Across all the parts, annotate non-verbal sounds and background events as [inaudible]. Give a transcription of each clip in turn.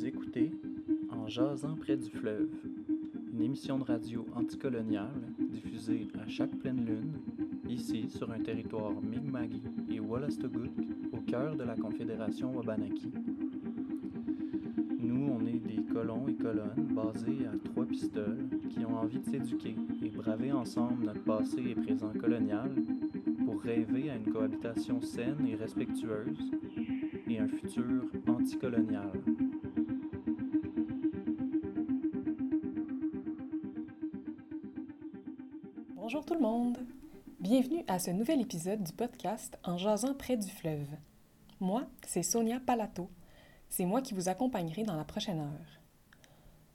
Vous écoutez En jasant près du fleuve, une émission de radio anticoloniale diffusée à chaque pleine lune, ici sur un territoire Mi'kmaq et Wolastoquk, au cœur de la Confédération Wabanaki. Nous, on est des colons et colonnes basés à trois pistoles qui ont envie de s'éduquer et braver ensemble notre passé et présent colonial pour rêver à une cohabitation saine et respectueuse et un futur anticolonial. Bonjour tout le monde! Bienvenue à ce nouvel épisode du podcast En jasant près du fleuve. Moi, c'est Sonia Palato. C'est moi qui vous accompagnerai dans la prochaine heure.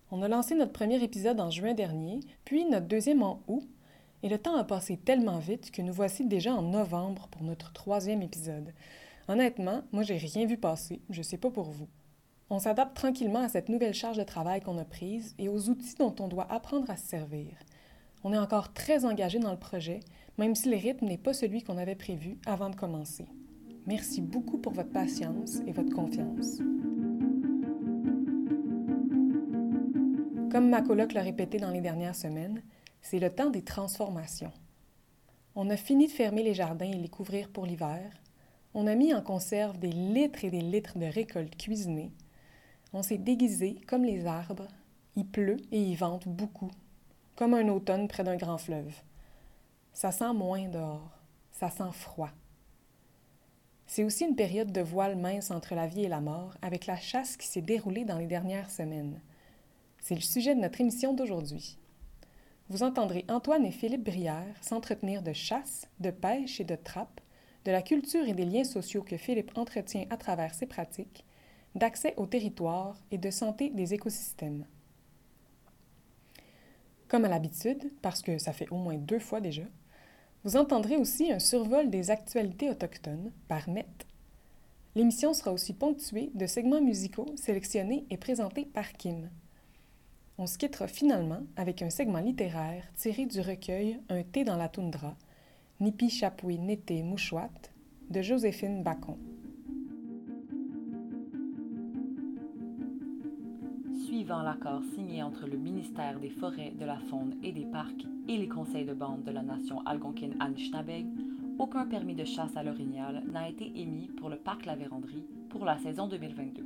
On a lancé notre premier épisode en juin dernier, puis notre deuxième en août, et le temps a passé tellement vite que nous voici déjà en novembre pour notre troisième épisode. Honnêtement, moi, j'ai rien vu passer. Je sais pas pour vous. On s'adapte tranquillement à cette nouvelle charge de travail qu'on a prise et aux outils dont on doit apprendre à se servir. On est encore très engagé dans le projet, même si le rythme n'est pas celui qu'on avait prévu avant de commencer. Merci beaucoup pour votre patience et votre confiance. Comme ma coloc l'a répété dans les dernières semaines, c'est le temps des transformations. On a fini de fermer les jardins et les couvrir pour l'hiver, on a mis en conserve des litres et des litres de récoltes cuisinées. On s'est déguisé comme les arbres. Il pleut et il vente beaucoup, comme un automne près d'un grand fleuve. Ça sent moins dehors. Ça sent froid. C'est aussi une période de voile mince entre la vie et la mort, avec la chasse qui s'est déroulée dans les dernières semaines. C'est le sujet de notre émission d'aujourd'hui. Vous entendrez Antoine et Philippe Brière s'entretenir de chasse, de pêche et de trappe de la culture et des liens sociaux que Philippe entretient à travers ses pratiques, d'accès au territoire et de santé des écosystèmes. Comme à l'habitude, parce que ça fait au moins deux fois déjà, vous entendrez aussi un survol des actualités autochtones par Met. L'émission sera aussi ponctuée de segments musicaux sélectionnés et présentés par Kim. On se quittera finalement avec un segment littéraire tiré du recueil Un thé dans la toundra Nipi Chapoui Nété Mouchouat de Joséphine Bacon. Suivant l'accord signé entre le ministère des Forêts, de la Faune et des Parcs et les conseils de bande de la nation algonquine Anishinaabe, aucun permis de chasse à l'orignal n'a été émis pour le parc La Vérandrie pour la saison 2022.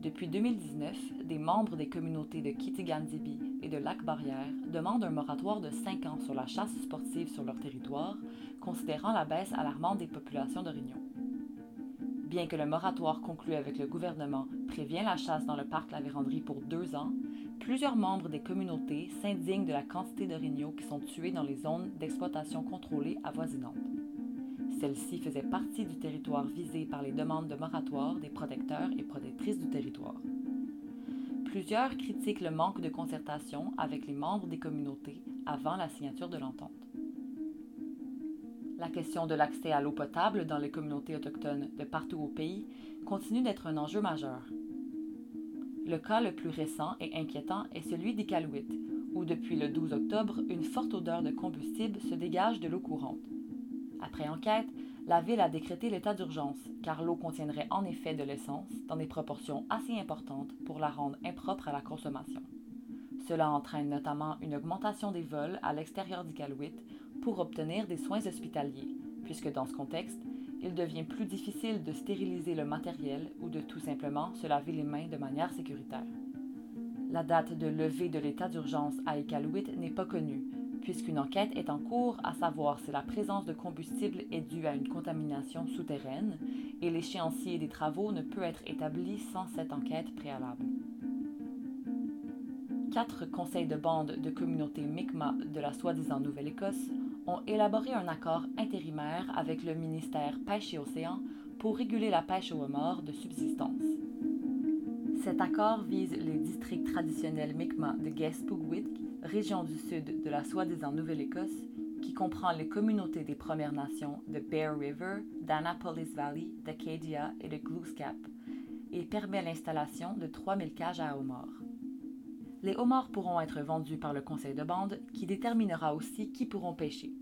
Depuis 2019, des membres des communautés de Kitigandibi et de Lac-Barrière demandent un moratoire de 5 ans sur la chasse sportive sur leur territoire, considérant la baisse alarmante des populations d'orignaux. Bien que le moratoire conclu avec le gouvernement prévient la chasse dans le parc La Vérandrie pour deux ans, plusieurs membres des communautés s'indignent de la quantité d'orignaux qui sont tués dans les zones d'exploitation contrôlées avoisinantes. Celle-ci faisait partie du territoire visé par les demandes de moratoire des protecteurs et protectrices du territoire. Plusieurs critiquent le manque de concertation avec les membres des communautés avant la signature de l'entente. La question de l'accès à l'eau potable dans les communautés autochtones de partout au pays continue d'être un enjeu majeur. Le cas le plus récent et inquiétant est celui d'Iqaluit, où depuis le 12 octobre, une forte odeur de combustible se dégage de l'eau courante. Après enquête, la ville a décrété l'état d'urgence, car l'eau contiendrait en effet de l'essence dans des proportions assez importantes pour la rendre impropre à la consommation. Cela entraîne notamment une augmentation des vols à l'extérieur d'Iqaluit pour obtenir des soins hospitaliers, puisque dans ce contexte, il devient plus difficile de stériliser le matériel ou de tout simplement se laver les mains de manière sécuritaire. La date de levée de l'état d'urgence à Iqaluit n'est pas connue, puisqu'une enquête est en cours à savoir si la présence de combustible est due à une contamination souterraine et l'échéancier des travaux ne peut être établi sans cette enquête préalable. Quatre conseils de bande de communautés Mi'kmaq de la soi-disant Nouvelle-Écosse ont élaboré un accord intérimaire avec le ministère Pêche et Océan pour réguler la pêche au homard de subsistance. Cet accord vise les districts traditionnels Mi'kmaq de Guest-Pugwit région du sud de la soi-disant Nouvelle-Écosse, qui comprend les communautés des Premières Nations de Bear River, d'Annapolis Valley, d'Acadia et de Glooscap, et permet l'installation de 3000 cages à homards. Les homards pourront être vendus par le conseil de bande, qui déterminera aussi qui pourront pêcher.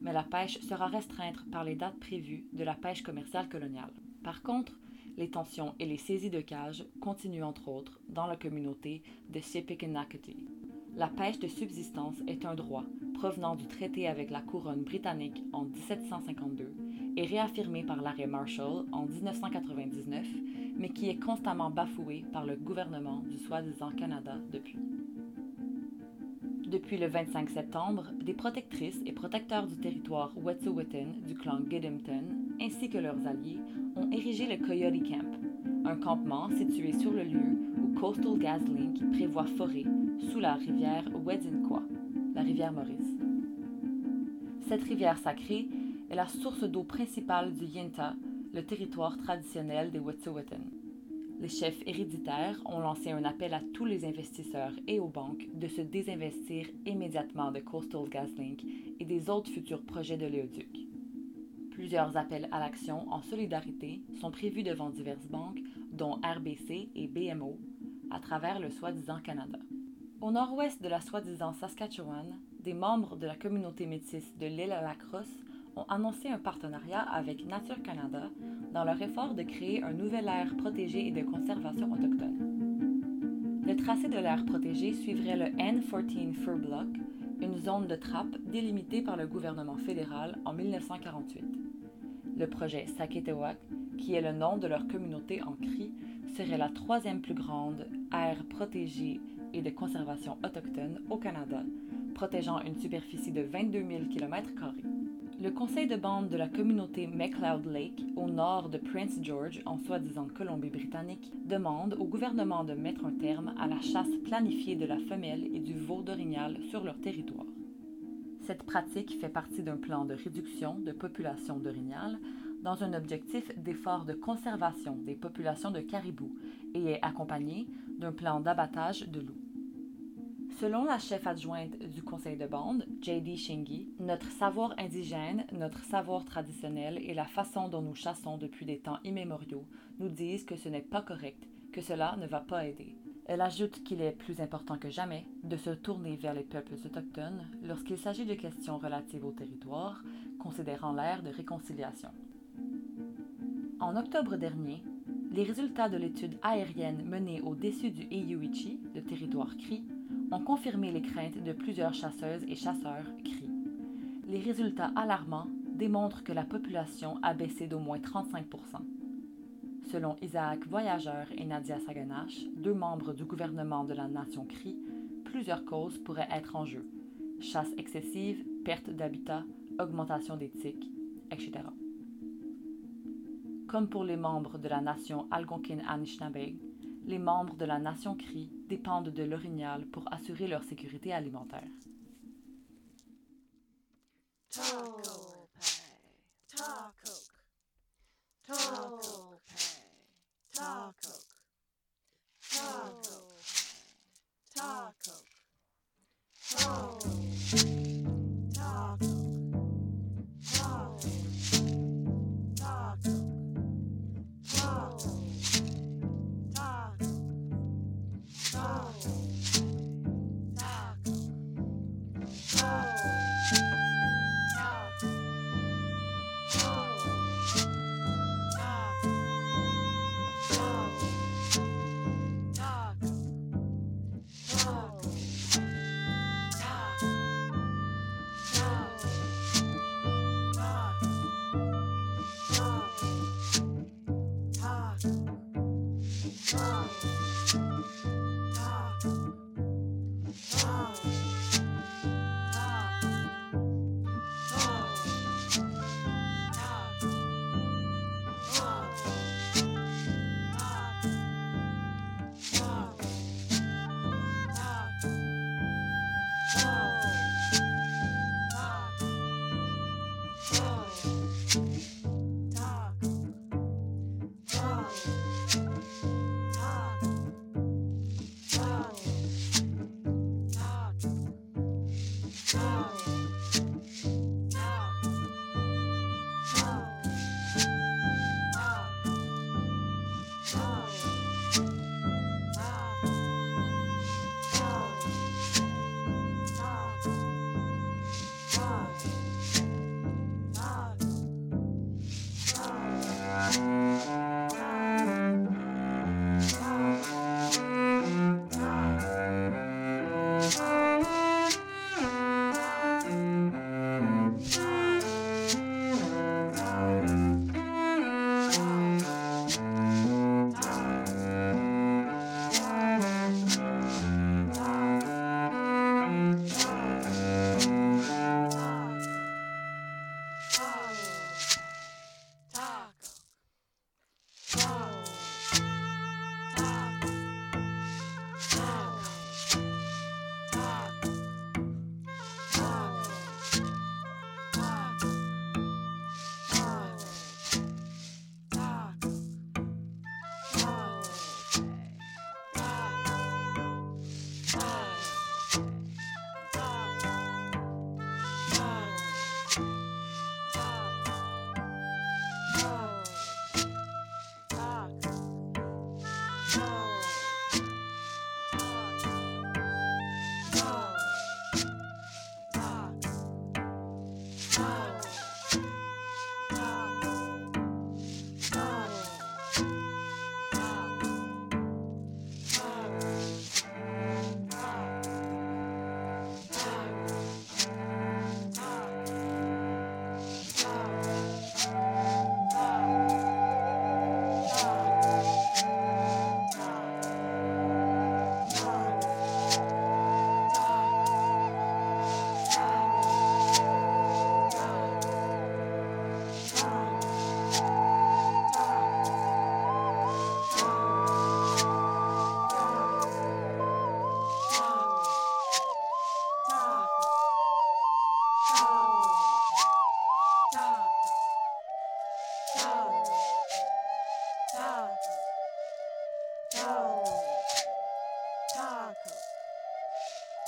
Mais la pêche sera restreinte par les dates prévues de la pêche commerciale coloniale. Par contre, les tensions et les saisies de cages continuent entre autres dans la communauté de Shipikanakati. La pêche de subsistance est un droit provenant du traité avec la couronne britannique en 1752 et réaffirmé par l'arrêt Marshall en 1999, mais qui est constamment bafoué par le gouvernement du soi-disant Canada depuis. Depuis le 25 septembre, des protectrices et protecteurs du territoire Wet'suwet'en du clan Gidimton, ainsi que leurs alliés, ont érigé le Coyote Camp, un campement situé sur le lieu où Coastal GasLink prévoit forer sous la rivière Wedzinqua, la rivière Maurice. Cette rivière sacrée est la source d'eau principale du Yinta, le territoire traditionnel des Wet'suwet'en les chefs héréditaires ont lancé un appel à tous les investisseurs et aux banques de se désinvestir immédiatement de Coastal GasLink et des autres futurs projets de l'éoduc. Plusieurs appels à l'action en solidarité sont prévus devant diverses banques, dont RBC et BMO, à travers le soi-disant Canada. Au nord-ouest de la soi-disant Saskatchewan, des membres de la communauté métisse de l'île à la Crosse ont annoncé un partenariat avec Nature Canada dans leur effort de créer un nouvel aire protégé et de conservation autochtone. Le tracé de l'aire protégée suivrait le N14 Fur Block, une zone de trappe délimitée par le gouvernement fédéral en 1948. Le projet Saketewak, qui est le nom de leur communauté en cri, serait la troisième plus grande aire protégée et de conservation autochtone au Canada, protégeant une superficie de 22 000 km. Le conseil de bande de la communauté McLeod Lake, au nord de Prince George, en soi-disant Colombie-Britannique, demande au gouvernement de mettre un terme à la chasse planifiée de la femelle et du veau d'orignal sur leur territoire. Cette pratique fait partie d'un plan de réduction de population d'orignal dans un objectif d'effort de conservation des populations de caribous et est accompagnée d'un plan d'abattage de loups. Selon la chef adjointe du conseil de bande, J.D. Shingi, notre savoir indigène, notre savoir traditionnel et la façon dont nous chassons depuis des temps immémoriaux nous disent que ce n'est pas correct, que cela ne va pas aider. Elle ajoute qu'il est plus important que jamais de se tourner vers les peuples autochtones lorsqu'il s'agit de questions relatives au territoire, considérant l'ère de réconciliation. En octobre dernier, les résultats de l'étude aérienne menée au-dessus du Eiyuichi, le territoire Cri, ont confirmé les craintes de plusieurs chasseuses et chasseurs cris. Les résultats alarmants démontrent que la population a baissé d'au moins 35% Selon Isaac Voyageur et Nadia Saganache, deux membres du gouvernement de la nation Cri, plusieurs causes pourraient être en jeu chasse excessive, perte d'habitat, augmentation des tiques, etc. Comme pour les membres de la nation Algonquin Anishinaabe, les membres de la nation Cri dépendent de l'orignal pour assurer leur sécurité alimentaire.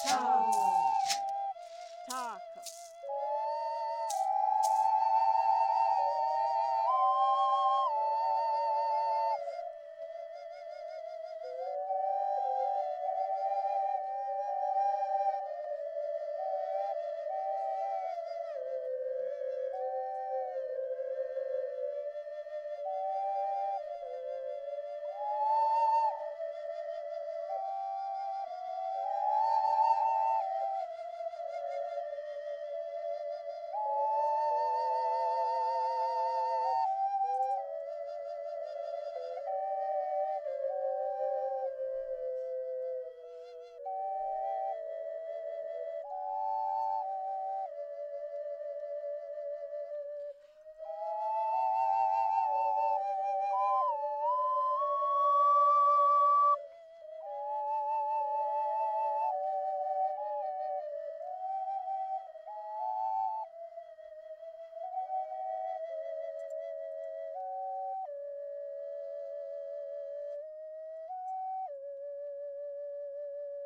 Talk.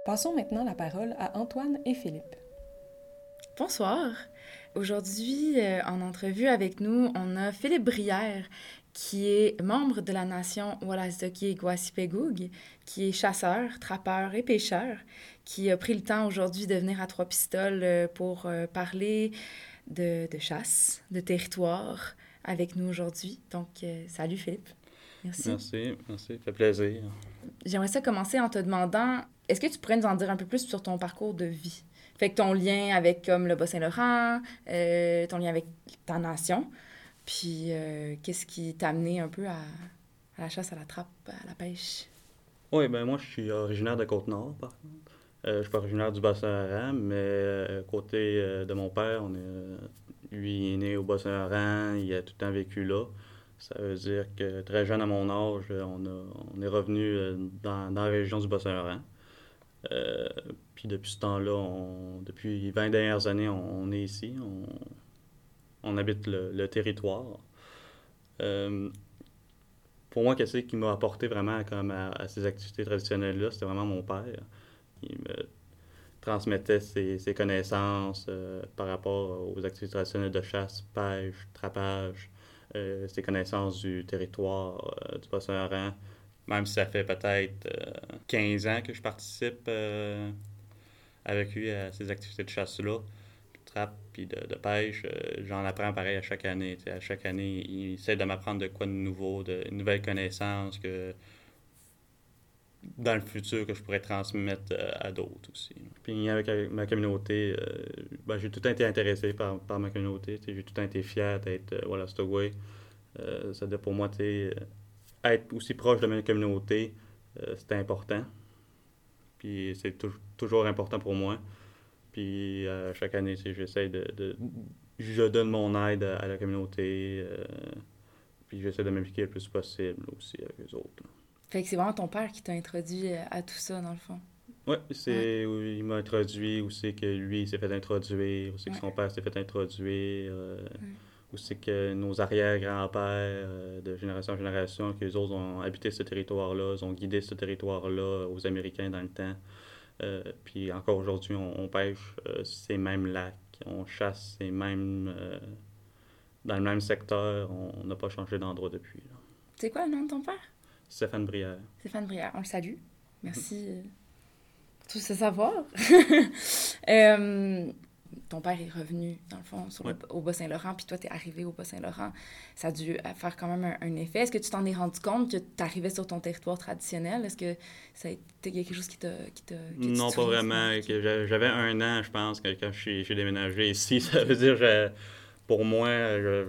Passons maintenant la parole à Antoine et Philippe. Bonsoir. Aujourd'hui, euh, en entrevue avec nous, on a Philippe Brière, qui est membre de la nation Wallastoki Guasipegug, qui est chasseur, trappeur et pêcheur, qui a pris le temps aujourd'hui de venir à Trois Pistoles euh, pour euh, parler de, de, chasse, de territoire avec nous aujourd'hui. Donc, salut Philippe. Merci. Merci, merci, ça fait plaisir. J'aimerais ça commencer en te demandant est-ce que tu pourrais nous en dire un peu plus sur ton parcours de vie? Fait que ton lien avec comme le Bas-Saint-Laurent, euh, ton lien avec ta nation, puis euh, qu'est-ce qui t'a amené un peu à, la chasse, à la trappe, à la pêche? Oui, ben moi, je suis originaire de Côte-Nord, par contre. Euh, je suis originaire du Bas-Saint-Laurent, mais côté de mon père, on est, lui est né au Bas-Saint-Laurent, il a tout le temps vécu là. Ça veut dire que très jeune à mon âge, on est revenu dans, dans, la région du Bas-Saint-Laurent. Euh, puis depuis ce temps-là, depuis 20 dernières années, on, est ici, on, habite le, territoire. Euh, pour moi, qu'est-ce qui m'a apporté vraiment comme à, ces activités traditionnelles-là, c'était vraiment mon père. Il me transmettait ses, connaissances euh, par rapport aux activités traditionnelles de chasse, pêche, trapage, ses connaissances du territoire, du bassin même si ça fait peut-être 15 euh, ans que je participe euh, avec lui à ces activités de chasse-là, de trappe puis de, pêche, euh, j'en apprends pareil à chaque année. À chaque année, il essaie de m'apprendre de quoi de nouveau, de nouvelles connaissances que dans le futur que je pourrais transmettre à d'autres aussi. Puis avec, ma communauté, ben, j'ai tout été intéressé par, par ma communauté. J'ai tout été fier d'être voilà, Stowaway. ça pour moi, tu être aussi proche de ma communauté, euh, c'est important. Puis c'est toujours important pour moi. Puis euh, chaque année, j'essaie de, Je donne mon aide à, la communauté. Euh, puis j'essaie de m'impliquer le plus possible aussi avec les autres. Fait que c'est vraiment ton père qui t'a introduit à tout ça, dans le fond. Oui, c'est il m'a introduit, ou c'est que lui s'est fait introduire, ou c'est que son père s'est fait introduire où c'est que nos arrière-grands-pères, euh, de génération en génération, que les autres ont habité ce territoire-là, ont guidé ce territoire-là aux Américains dans le temps. Euh, puis encore aujourd'hui, on, pêche euh, ces mêmes lacs, on chasse ces mêmes... dans le même secteur, on n'a pas changé d'endroit depuis. C'est quoi le nom de ton père? Stéphane Brière. Stéphane Brière, on le salue. Merci pour tout ce savoir. [laughs] ton père est revenu, dans le fond, sur le- au Bas-Saint-Laurent, puis toi, tu es arrivé au Bas-Saint-Laurent. Ça a dû euh, faire quand même un, un effet. Est-ce que tu t'en es rendu compte que tu arrivais sur ton territoire traditionnel? Est-ce que ça a été quelque chose qui t'a. Non, pas vraiment. J'avais un an, je pense, que quand j'ai déménagé ici. [laughs] Ça veut dire, je- pour moi, je,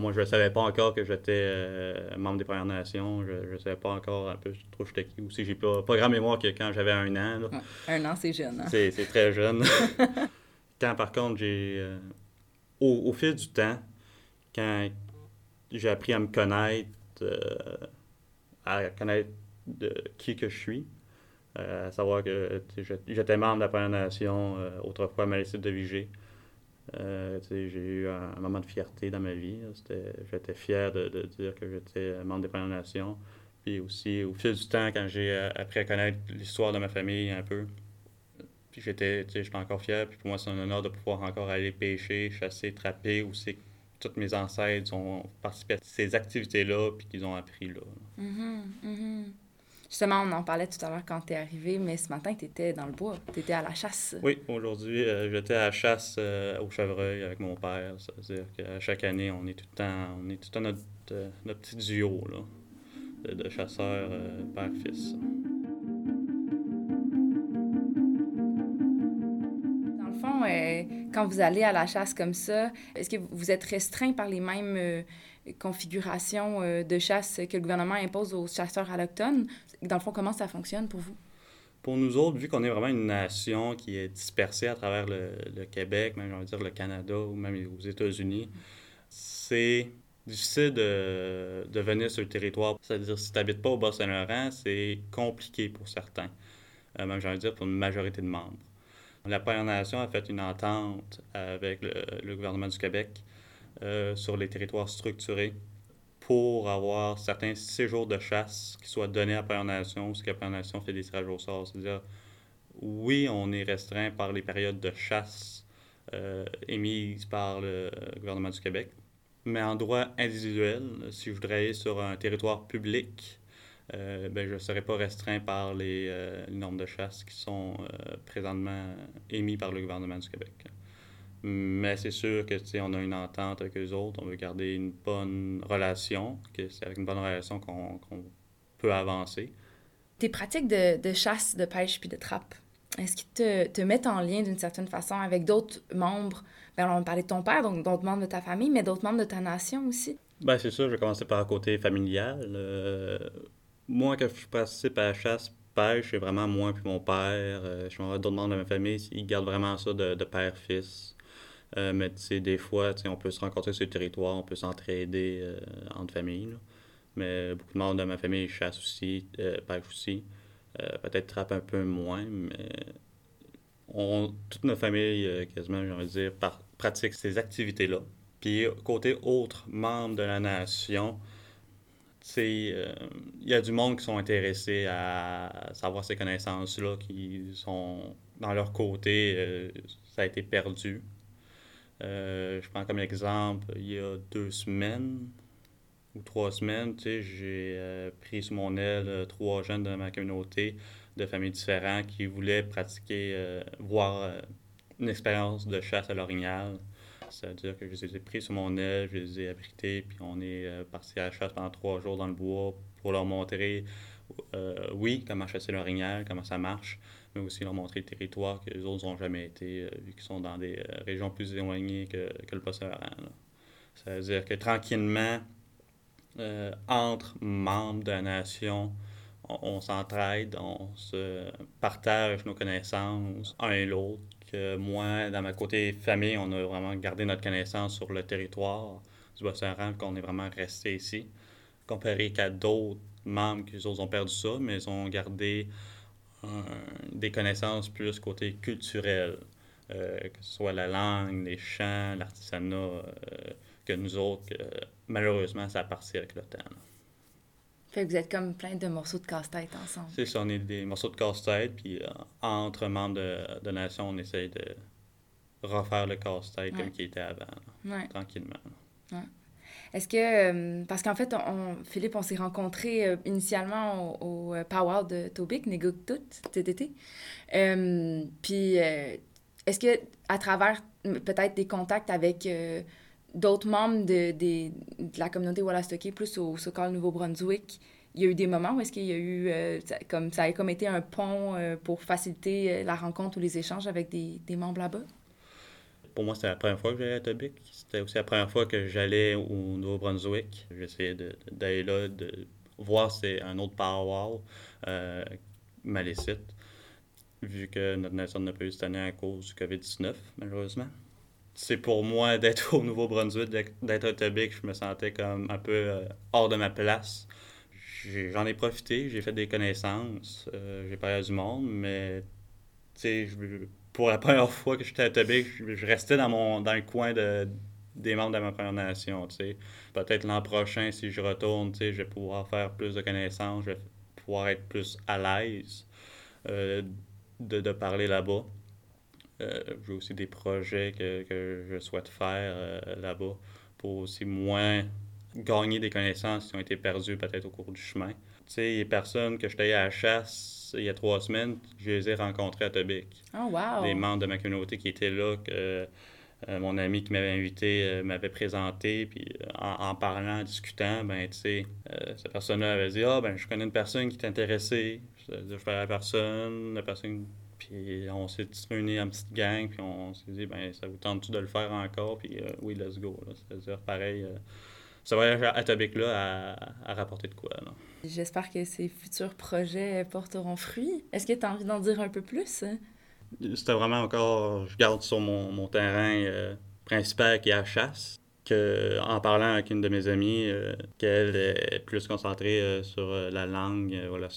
moi, je ne savais pas encore que j'étais euh, membre des Premières Nations. Je ne savais pas encore un peu trop j'étais qui aussi. J'ai pas, pas grand mémoire que quand j'avais un an. là. Ouais, Un an, c'est jeune. Hein? C'est très jeune. [laughs] quand, par contre, j'ai... euh, au, fil du temps, quand j'ai appris à me connaître, euh, à connaître de qui que je suis, euh, à savoir que j'étais- membre de la Première Nation autrefois à Malécite de Vigée. J'ai eu un, moment de fierté dans ma vie. J'étais fier de, dire que j'étais membre des Premières Nations. Puis aussi, au fil du temps, quand j'ai appris à connaître l'histoire de ma famille un peu, puis j'étais, tu sais, j'étais encore fier. Puis pour moi, c'est un honneur de pouvoir encore aller pêcher, chasser, trapper, aussi que tous mes ancêtres ont participé à ces activités-là, puis qu'ils ont appris là. Mhm, mhm. Justement, on en parlait tout à l'heure quand tu es arrivé, mais ce matin, tu étais dans le bois, tu étais à la chasse. Oui, aujourd'hui, euh, j'étais à la chasse euh, au chevreuil avec mon père. C'est-à-dire qu'à chaque année, on est tout le temps, on est tout le temps notre, euh, notre petit duo là, de, de chasseurs euh, père-fils. Quand vous allez à la chasse comme ça, est-ce que vous êtes restreint par les mêmes euh, configurations euh, de chasse que le gouvernement impose aux chasseurs autochtones? Dans le fond, comment ça fonctionne pour vous? Pour nous autres, vu qu'on est vraiment une nation qui est dispersée à travers le, Québec, même envie de dire le Canada ou même aux États-Unis, c'est difficile de, de venir sur le territoire. C'est-à-dire, si tu n'habites pas au Bas-Saint-Laurent, c'est compliqué pour certains, Euh, même j'ai envie dire pour une majorité de membres. La Première Nation a fait une entente avec le, gouvernement du Québec euh, sur les territoires structurés pour avoir certains séjours de chasse qui soient donnés à la Première Nation, ce que la Première Nation fait des tirages au sort. C'est-à-dire, oui, on est restreint par les périodes de chasse euh, émises par le gouvernement du Québec, mais en droit individuel, si je voudrais aller sur un territoire public, euh, ben, je ne serais pas restreint par les, euh, les normes de chasse qui sont euh, présentement émises par le gouvernement du Québec. Mais c'est sûr que on a une entente avec eux autres, on veut garder une bonne relation, que c'est avec une bonne relation qu'on peut avancer. Tes pratiques de, de chasse, de pêche puis de trappe, est-ce qu'ils te, te mettent en lien d'une certaine façon avec d'autres membres? Ben, on parlait de ton père, donc d'autres membres de ta famille, mais d'autres membres de ta nation aussi. Ben, c'est sûr, je vais commencer par le côté familial. Moi, quand je participe à la chasse, pêche, c'est vraiment moi puis mon père. Euh, je suis d'autres membres de ma famille, ils gardent vraiment ça de, de père-fils. Euh, mais tu sais, des fois, on peut se rencontrer sur le territoire, on peut s'entraider euh, entre familles. là. Mais beaucoup de membres de ma famille chassent aussi, pêchent aussi. Peut-être trappent un peu moins, mais on, toute notre famille, quasiment, j'ai envie de dire, par- pratique ces activités-là. Puis côté autres membres de la nation, euh, il y a du monde qui sont intéressés à savoir ces connaissances-là, qui sont dans leur côté, euh, ça a été perdu. Euh, je prends comme exemple, il y a deux semaines ou trois semaines, j'ai pris sous mon aile trois jeunes de ma communauté de familles différentes qui voulaient pratiquer, voir une expérience de chasse à l'orignal. C'est-à-dire que je les ai pris sous mon aile, je les ai abrités, puis on est euh, parti à la chasse pendant trois jours dans le bois pour leur montrer, euh, oui, comment chasser l'orignal, comment ça marche, mais aussi leur montrer le territoire que les autres n'ont jamais été, euh, vu qu'ils sont dans des euh, régions plus éloignées que, que le là. C'est-à-dire que tranquillement, entre membres de la nation, on, on s'entraide, on se partage nos connaissances un et l'autre. Moi, dans ma côté famille, on a vraiment gardé notre connaissance sur le territoire du Bas-Saint-Laurent, qu'on est vraiment resté ici. Comparé qu'à d'autres membres qui ont perdu ça, mais ils ont gardé des connaissances plus côté culturel, euh, que ce soit la langue, les chants, l'artisanat, euh, que nous autres, malheureusement, ça a parti avec le temps. Fait que vous êtes comme plein de morceaux de casse-tête ensemble. C'est ça, on est des morceaux de casse-tête, puis euh, entre membres de, de nation, on essaye de refaire le casse-tête Ouais. comme il était avant, Ouais. tranquillement. là. Est-ce que, euh, parce qu'en fait, on, on- Philippe, on s'est rencontrés euh, initialement au, au Powwow de Tobic, été. Euh, puis, est-ce que à travers peut-être des contacts avec d'autres membres de, la communauté Wallastoké, plus au Sokal Nouveau-Brunswick, il y a eu des moments où est-ce qu'il y a eu, euh, comme ça a comme été un pont euh, pour faciliter euh, la rencontre ou les échanges avec des, membres là-bas? Pour moi, c'était la première fois que j'allais à Tobic. C'était aussi la première fois que j'allais au Nouveau-Brunswick. J'essayais d'aller là, de voir c'est un autre power euh, malécite, vu que notre nation n'a pas eu cette année à cause du COVID-19, malheureusement c'est pour moi [laughs] d'être au Nouveau-Brunswick, d'être à Tobic, je me sentais comme un peu euh, hors de ma place. J'en ai, profité, j'ai fait des connaissances, euh, j'ai parlé à du monde, mais pour la [laughs] première fois que j'étais à Tobic, je, restais dans, mon, dans le coin de, des membres de ma Première Nation. Peut-être l'an prochain, si je retourne, je vais pouvoir faire plus de connaissances, je vais pouvoir être plus à l'aise euh, de, de parler là-bas. Euh, j'ai aussi des projets que, que je souhaite faire euh, là-bas pour aussi moins gagner des connaissances qui ont été perdues peut-être au cours du chemin. Tu sais, les personnes que j'étais à la chasse il y a trois semaines, je les ai rencontrées à Tobic. Oh, wow! Des membres de ma communauté qui étaient là, que euh, mon ami qui m'avait invité m'avait présenté, puis en, parlant, en discutant, ben, tu sais, cette personne-là avait dit Ah, ben, je connais une personne qui t'intéressait. Je, à la personne, la personne puis on s'est réunis en petite gang, puis on s'est dit, ben ça vous tente-tu de le faire encore? Puis euh, oui, let's go. C'est-à-dire, pareil, euh, ça va à Tobic-là à, rapporter de quoi. J'espère que ces futurs projets porteront fruit. Est-ce que tu as envie d'en dire un peu plus? C'était vraiment encore, je garde sur mon, mon terrain euh, principal qui est la chasse. Que, en parlant avec une de mes amies, qu'elle est plus concentrée sur la langue, voilà,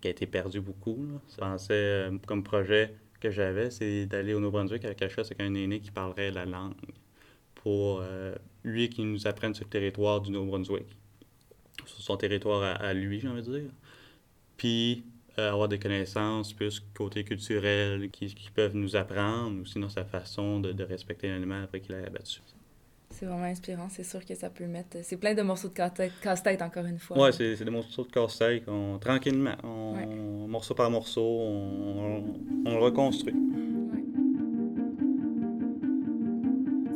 qui a été perdu beaucoup. Là. Euh, comme projet que j'avais, c'est d'aller au Nouveau-Brunswick avec la chasse avec un aîné qui parlerait la langue pour euh, lui qui nous apprenne sur le territoire du Nouveau-Brunswick, sur son territoire à, lui, j'ai envie de dire. Puis euh, avoir des connaissances plus côté culturel qui, peuvent nous apprendre, ou sinon sa façon de, respecter l'animal après qu'il ait abattu. C'est vraiment inspirant. C'est sûr que ça peut mettre. C'est plein de morceaux de casse-tête, encore une fois. Oui, c'est des morceaux de casse-tête. Tranquillement, morceau par morceau, on, on le reconstruit.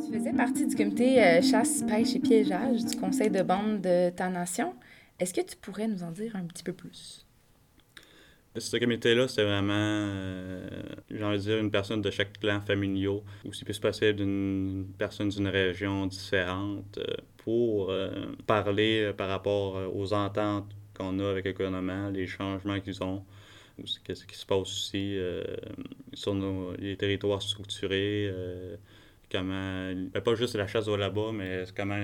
Tu faisais partie du comité euh, chasse, pêche et piégeage du conseil de bande de ta nation. Est-ce que tu pourrais nous en dire un petit peu plus? Ce comité-là, c'est vraiment, euh, j'ai envie de dire, une personne de chaque clan familial, aussi plus possible d'une personne d'une région différente, euh, pour euh, parler par rapport aux ententes qu'on a avec le gouvernement, les changements qu'ils ont, qu'est-ce qui se passe aussi sur nos, les territoires structurés, comment, ben, pas juste la chasse au là-bas, mais comment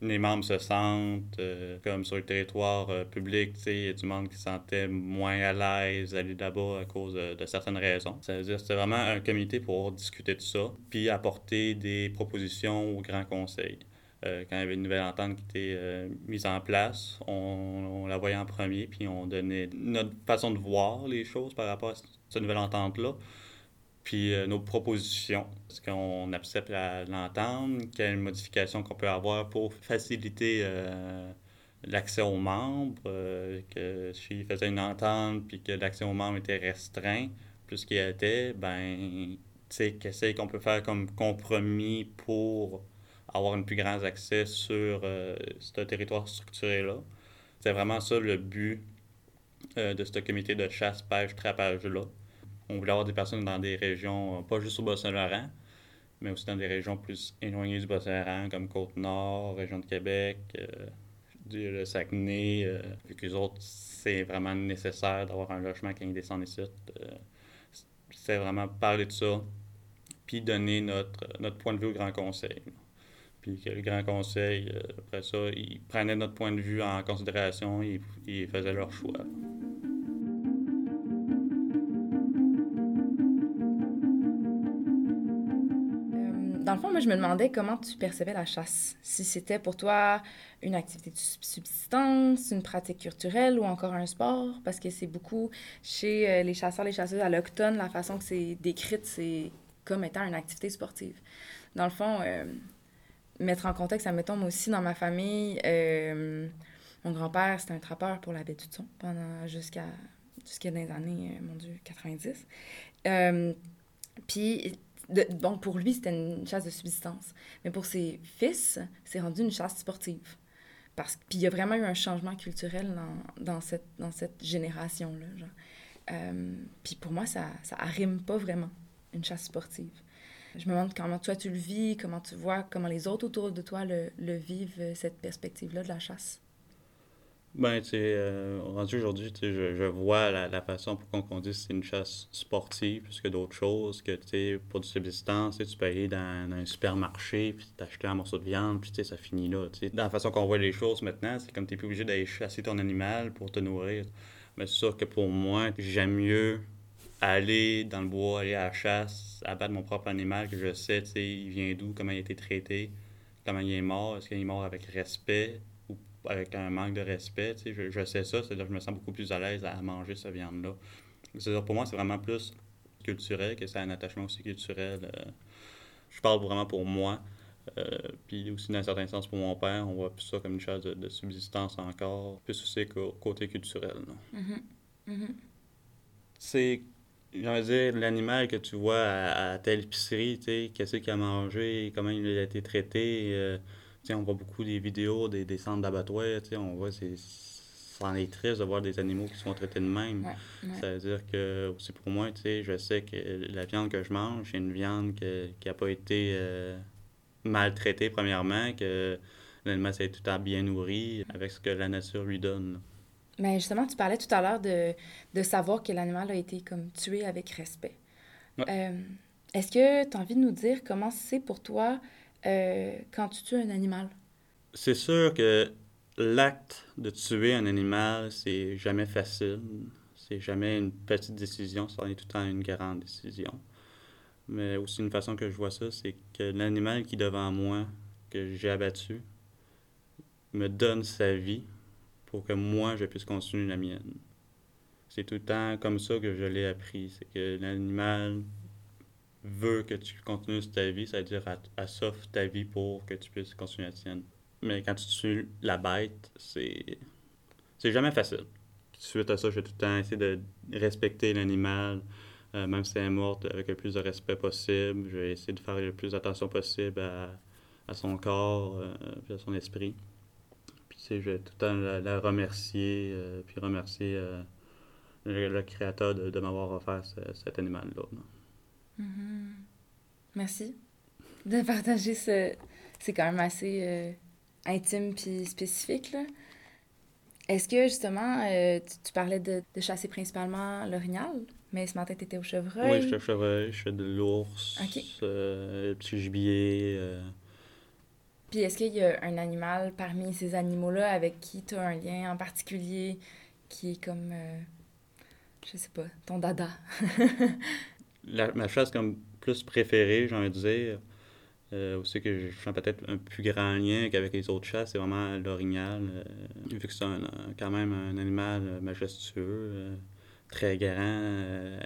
les membres se sentent euh, comme sur le territoire euh, public, il y a du monde qui se sentait moins à l'aise d'aller là-bas à cause de, certaines raisons. Ça veut dire c'était vraiment un comité pour discuter de ça, puis apporter des propositions au Grand Conseil. Euh, quand il y avait une nouvelle entente qui était mise en place, on, la voyait en premier, puis on donnait notre façon de voir les choses par rapport à cette nouvelle entente-là puis euh, nos propositions. Est-ce qu'on accepte l'entendre? Quelles modifications qu'on peut avoir pour faciliter euh, l'accès aux membres? Euh, que s'il faisait une entente puis que l'accès aux membres était restreint, plus qu'il était, ben, tu qu'est-ce qu'on peut faire comme compromis pour avoir un plus grand accès sur ce territoire structuré-là? C'est vraiment ça le but de ce comité de chasse, pêche, trapage-là on voulait avoir des personnes dans des régions, euh, pas juste au Bas-Saint-Laurent, mais aussi dans des régions plus éloignées du Bas-Saint-Laurent, comme Côte-Nord, région de Québec, euh, le Saguenay. Euh, vu que les autres, c'est vraiment nécessaire d'avoir un logement quand ils descendent ici. c'est vraiment parler de ça, puis donner notre, notre point de vue au Grand Conseil. Puis que le Grand Conseil, après ça, ils prenaient notre point de vue en considération, et ils faisaient leur choix. Dans le fond, moi, je me demandais comment tu percevais la chasse. Si c'était pour toi une activité de subsistance, une pratique culturelle ou encore un sport, parce que c'est beaucoup chez euh, les chasseurs, les chasseuses allochtones, la façon que c'est décrite, c'est comme étant une activité sportive. Dans le fond, euh, mettre en contexte, admettons, moi aussi, dans ma famille, euh, mon grand-père, c'était un trappeur pour la baie du Son pendant jusqu'à jusqu'à dans les années, mon Dieu, 90. Puis, bon, pour lui, c'était une chasse de subsistance. Mais pour ses fils, c'est rendu une chasse sportive. Parce, puis il y a vraiment eu un changement culturel dans, cette, génération-là. Euh, puis pour moi, ça, ça pas vraiment, une chasse sportive. Je me demande comment toi tu le vis, comment tu vois, comment les autres autour de toi le, vivent, cette perspective-là de la chasse. Ben, tu sais, euh, rendu aujourd'hui, tu je, je, vois la, la façon pour qu'on dise que c'est une chasse sportive plus que d'autres choses, que, tu sais, pour du subsistance, tu peux aller dans, un supermarché, puis t'acheter un morceau de viande, puis, tu sais, ça finit là, tu sais. Dans la façon qu'on voit les choses maintenant, c'est comme t'es plus obligé d'aller chasser ton animal pour te nourrir. Mais c'est sûr que pour moi, j'aime mieux aller dans le bois, aller à la chasse, abattre mon propre animal que je sais, tu sais, il vient d'où, comment il a été traité, comment il est mort, est-ce qu'il est mort avec respect avec un manque de respect, tu sais, je, je sais ça, c'est-à-dire que je me sens beaucoup plus à l'aise à manger cette viande-là. C'est-à-dire pour moi, c'est vraiment plus culturel que c'est un attachement aussi culturel. Euh, je parle vraiment pour moi. Euh, puis aussi, dans un certain sens, pour mon père, on voit plus ça comme une chose de, de subsistance encore, plus aussi côté culturel. Mm -hmm. Mm -hmm. C'est j'ai envie de dire, l'animal que tu vois à, à telle épicerie, tu sais, qu'est-ce qu'il a mangé, comment il a été traité. Euh, on voit beaucoup des vidéos des, des centres d'abattoirs, on voit, c'est, c'en est triste de voir des animaux qui sont traités de même. Ouais, ouais. Ça veut dire que, aussi pour moi, tu sais, je sais que la viande que je mange, c'est une viande que, qui n'a pas été euh, maltraitée, premièrement, que l'animal s'est tout à bien nourri avec ce que la nature lui donne. Mais justement, tu parlais tout à l'heure de, de savoir que l'animal a été comme tué avec respect. Ouais. Euh, Est-ce que tu as envie de nous dire comment c'est pour toi euh, quand tu tues un animal? C'est sûr que l'acte de tuer un animal, c'est jamais facile. C'est jamais une petite décision, ça en est tout le temps une grande décision. Mais aussi une façon que je vois ça, c'est que l'animal qui est devant moi, que j'ai abattu, me donne sa vie pour que moi, je puisse continuer la mienne. C'est tout le temps comme ça que je l'ai appris. C'est que l'animal veut que tu continues ta vie, c'est-à-dire elle s'offre ta vie pour que tu puisses continuer la tienne. Mais quand tu tues la bête, c'est c'est jamais facile. Suite à ça, j'ai tout le temps essayé de respecter l'animal, euh, même si elle est morte, avec le plus de respect possible. Je vais essayer de faire le plus d'attention possible à, à son corps euh, et à son esprit sais, je vais tout le temps la, remercier, euh, puis remercier euh, le, créateur de, m'avoir offert ce, cet animal-là. Mm -hmm. Merci de partager ce... C'est quand même assez euh, intime puis spécifique, là. Est-ce que, justement, euh, tu, tu, parlais de, de, chasser principalement l'orignal, mais ce matin, tu étais au chevreuil? Oui, je suis au chevreuil, je fais de l'ours, okay. euh, petit gibier... Puis est-ce qu'il y a un animal parmi ces animaux-là avec qui tu as un lien en particulier qui est comme, euh, je sais pas, ton dada? [laughs] La, ma chasse comme plus préférée, j'ai envie de dire, euh, aussi que je sens peut-être un plus grand lien qu'avec les autres chasses, c'est vraiment l'orignal. Euh, vu que c'est quand même un animal majestueux, euh, très grand.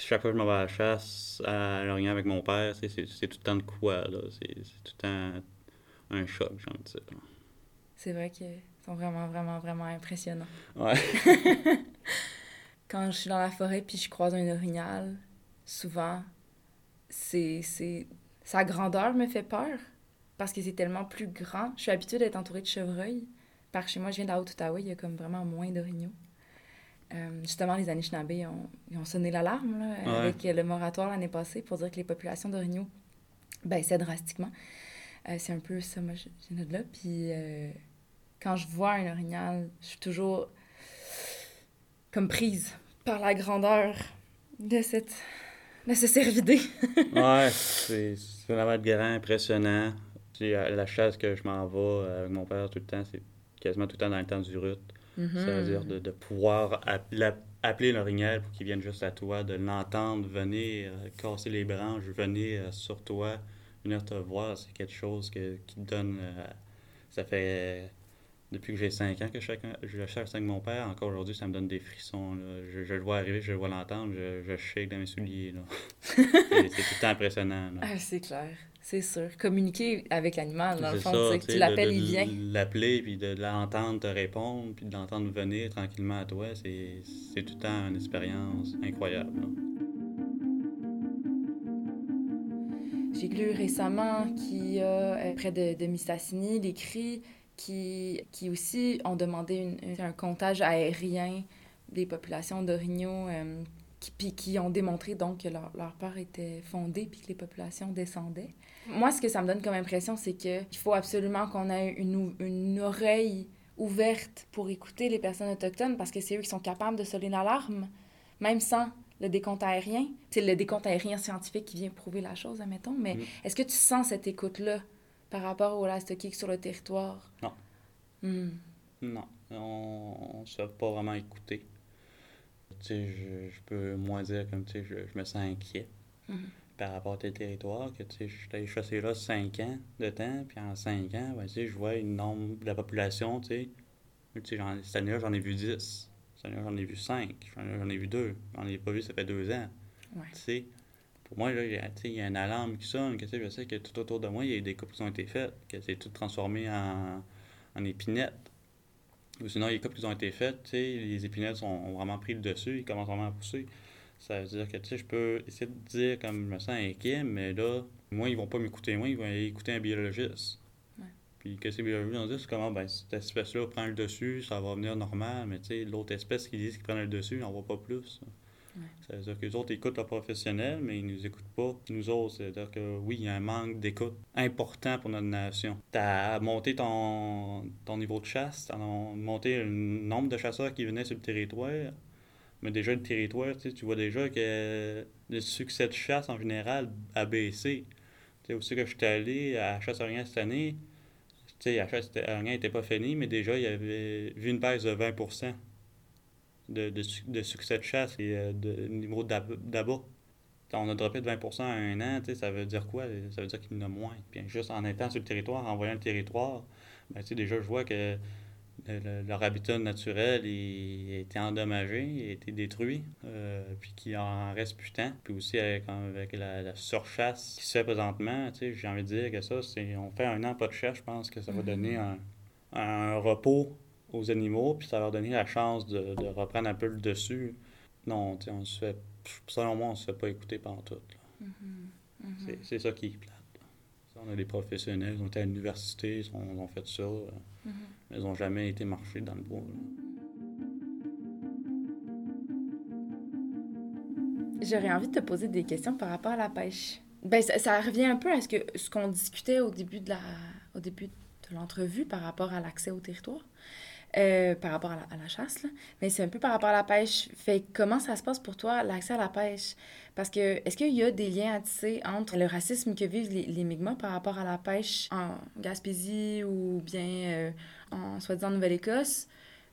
chaque fois que je m'en vais à la chasse à l'orignal avec mon père, c'est tout le temps de quoi, là. C'est tout le temps un choc, j'ai envie de dire. C'est vrai qu'ils sont vraiment, vraiment, vraiment impressionnants. Ouais. [laughs] Quand je suis dans la forêt puis je croise un orignal, souvent, c'est, c'est... sa grandeur me fait peur parce que c'est tellement plus grand. Je suis habituée d'être entourée de chevreuils. Par chez moi, je viens de la Haute-Outaouais, il y a comme vraiment moins d'orignaux. Euh, justement, les Anishinaabe ont, ils ont sonné l'alarme là, ouais. avec le moratoire l'année passée pour dire que les populations d'orignaux baissaient drastiquement. Euh, c'est un peu ça, moi, je viens de là. Puis euh, quand je vois un orignal, je suis toujours comme prise par la grandeur de cette de ce cervidé. ouais, c'est vraiment grand, impressionnant. Puis, la chasse que je m'en vais avec mon père tout le temps, c'est quasiment tout le temps dans le temps du rut. Mm -hmm. Ça veut dire de, de pouvoir appeler, appeler l'orignal pour qu'il vienne juste à toi, de l'entendre venir euh, casser les branches, venir sur toi venir te voir, c'est quelque chose que, qui te donne. Euh, ça fait. Depuis que j'ai 5 ans que je, je cherche avec mon père, encore aujourd'hui, ça me donne des frissons. Je, je, le vois arriver, je le vois l'entendre, je, je shake dans mes souliers. [laughs] c'est tout le temps impressionnant. Ah, c'est clair, c'est sûr. Communiquer avec l'animal, dans le fond, ça, que tu l'appelles, il vient. L'appeler, puis de l'entendre te répondre, puis de l'entendre venir tranquillement à toi, c'est tout le temps une expérience incroyable. Là. lu récemment qu'il y a euh, près de, de Mistassini cris qui, qui aussi ont demandé une- un comptage aérien des populations d'orignaux euh, qui, puis qui ont démontré donc que leur, leur peur était fondée puis que les populations descendaient. Moi, ce que ça me donne comme impression, c'est qu'il faut absolument qu'on ait une, une oreille ouverte pour écouter les personnes autochtones parce que c'est eux qui sont capables de sonner l'alarme, même sans le décompte aérien. C'est le décompte aérien scientifique qui vient prouver la chose, admettons, mais Mm. est-ce que tu sens cette écoute-là par rapport au Lastokik sur le territoire? Non. Hmm. Non, on ne se fait pas vraiment écouter. Je, je peux moins dire comme, je, je me sens inquiet Mhm. par rapport à tes territoires, que, je suis allé chasser là 5 ans de temps, puis en 5 ans, ben, je vois une nombre de la population, tu sais, cette année-là, j'en ai vu 10. Cette année-là, j'en ai vu 5. J'en ai vu 2. J'en ai pas vu, ça fait 2 ans. Ouais. Tu sais, pour moi, là, il y a, une alarme qui sonne, que, je sais que tout autour de moi, il y a eu des coupes qui ont été faites, que c'est tout transformé en, en épinettes. Ou sinon, les coupes qui ont été faites, les épinettes sont, ont vraiment pris le dessus, ils commencent vraiment à pousser. Ça veut dire que, je peux essayer de dire comme je me sens inquiet, mais là, moi, ils vont pas m'écouter, moi, ils vont aller écouter un biologiste. Ouais. Puis que ces biologistes vont dire, c'est comment, ben, cette espèce-là prend le dessus, ça va venir normal, mais tu sais, l'autre espèce qui disent qu'ils prennent le dessus, ils n'en voit pas plus. Ça veut dire que les autres écoutent leurs professionnels, mais ils nous écoutent pas, nous autres. C'est-à-dire que oui, il y a un manque d'écoute important pour notre nation. Tu as monté ton, ton niveau de chasse, tu as monté le nombre de chasseurs qui venaient sur le territoire, mais déjà le territoire, tu vois déjà que le succès de chasse en général a baissé. Sais, aussi que je suis allé à chasse rien cette année, tu sais, chasse rien n'était pas finie, mais déjà il y avait vu une baisse de 20 de, de, su- de succès de chasse et euh, de niveau d'ab- d'abat. On a droppé de 20% en un an, ça veut dire quoi? Ça veut dire qu'il y en a moins. Puis juste en étant sur le territoire, en voyant le territoire, ben, déjà, je vois que le- le- leur habitat naturel il, a été endommagé, il a été détruit, euh, puis qu'il en reste plus tant. Puis aussi avec, avec la, la surchasse qui se fait présentement, j'ai envie de dire que ça, c'est on fait un an pas de chasse, je pense que ça va Mhm. donner un, un repos aux animaux, puis ça leur donner la chance de, de reprendre un peu le dessus. Non, tu sais, on se fait, selon moi, on se fait pas écouter pendant tout. Mhm. C'est- C'est ça qui est plate. On a des professionnels, ils ont été à l'université, ils ont, ils ont fait ça, euh, Mhm. mais ils n'ont jamais été marcher dans le bois. là. J'aurais envie de te poser des questions par rapport à la pêche. Ben, ça, ça revient un peu à ce que ce qu'on discutait au début de la au début de l'entrevue par rapport à l'accès au territoire, euh, par rapport à la, à la chasse. Là. Mais c'est un peu par rapport à la pêche. Fait comment ça se passe pour toi, l'accès à la pêche? Parce que est-ce qu'il y a des liens à tisser entre le racisme que vivent les, les Mi'kmaq par rapport à la pêche en Gaspésie ou bien euh, en soi-disant Nouvelle-Écosse?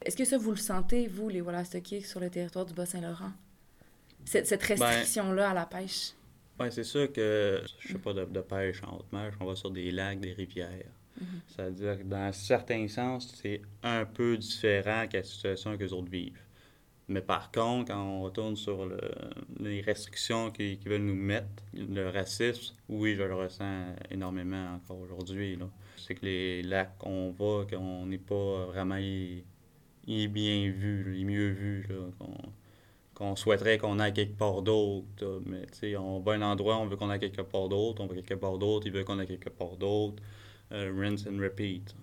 Est-ce que ça, vous le sentez, vous, les Wallastokiks, sur le territoire du Bas-Saint-Laurent? Cette, cette restriction-là à la pêche? Ouais, c'est sûr que je sais pas de, de pêche en haute mer, on va sur des lacs, des rivières. Mhm. Ça veut dire que dans certains sens, c'est un peu différent que la situation que les autres vivent. Mais par contre, quand on retourne sur le- les restrictions qu'ils veulent nous mettre, le racisme, oui, je le ressens énormément encore aujourd'hui. C'est que les lacs qu'on va, qu'on n'est pas vraiment bien vu, mieux vu, qu'on souhaiterait qu'on aille quelque part d'autre. Mais tu sais, on va à un endroit, on veut qu'on aille quelque part d'autre, on va quelque part d'autre, il veut qu'on aille quelque part d'autre. Euh, rinse and repeat.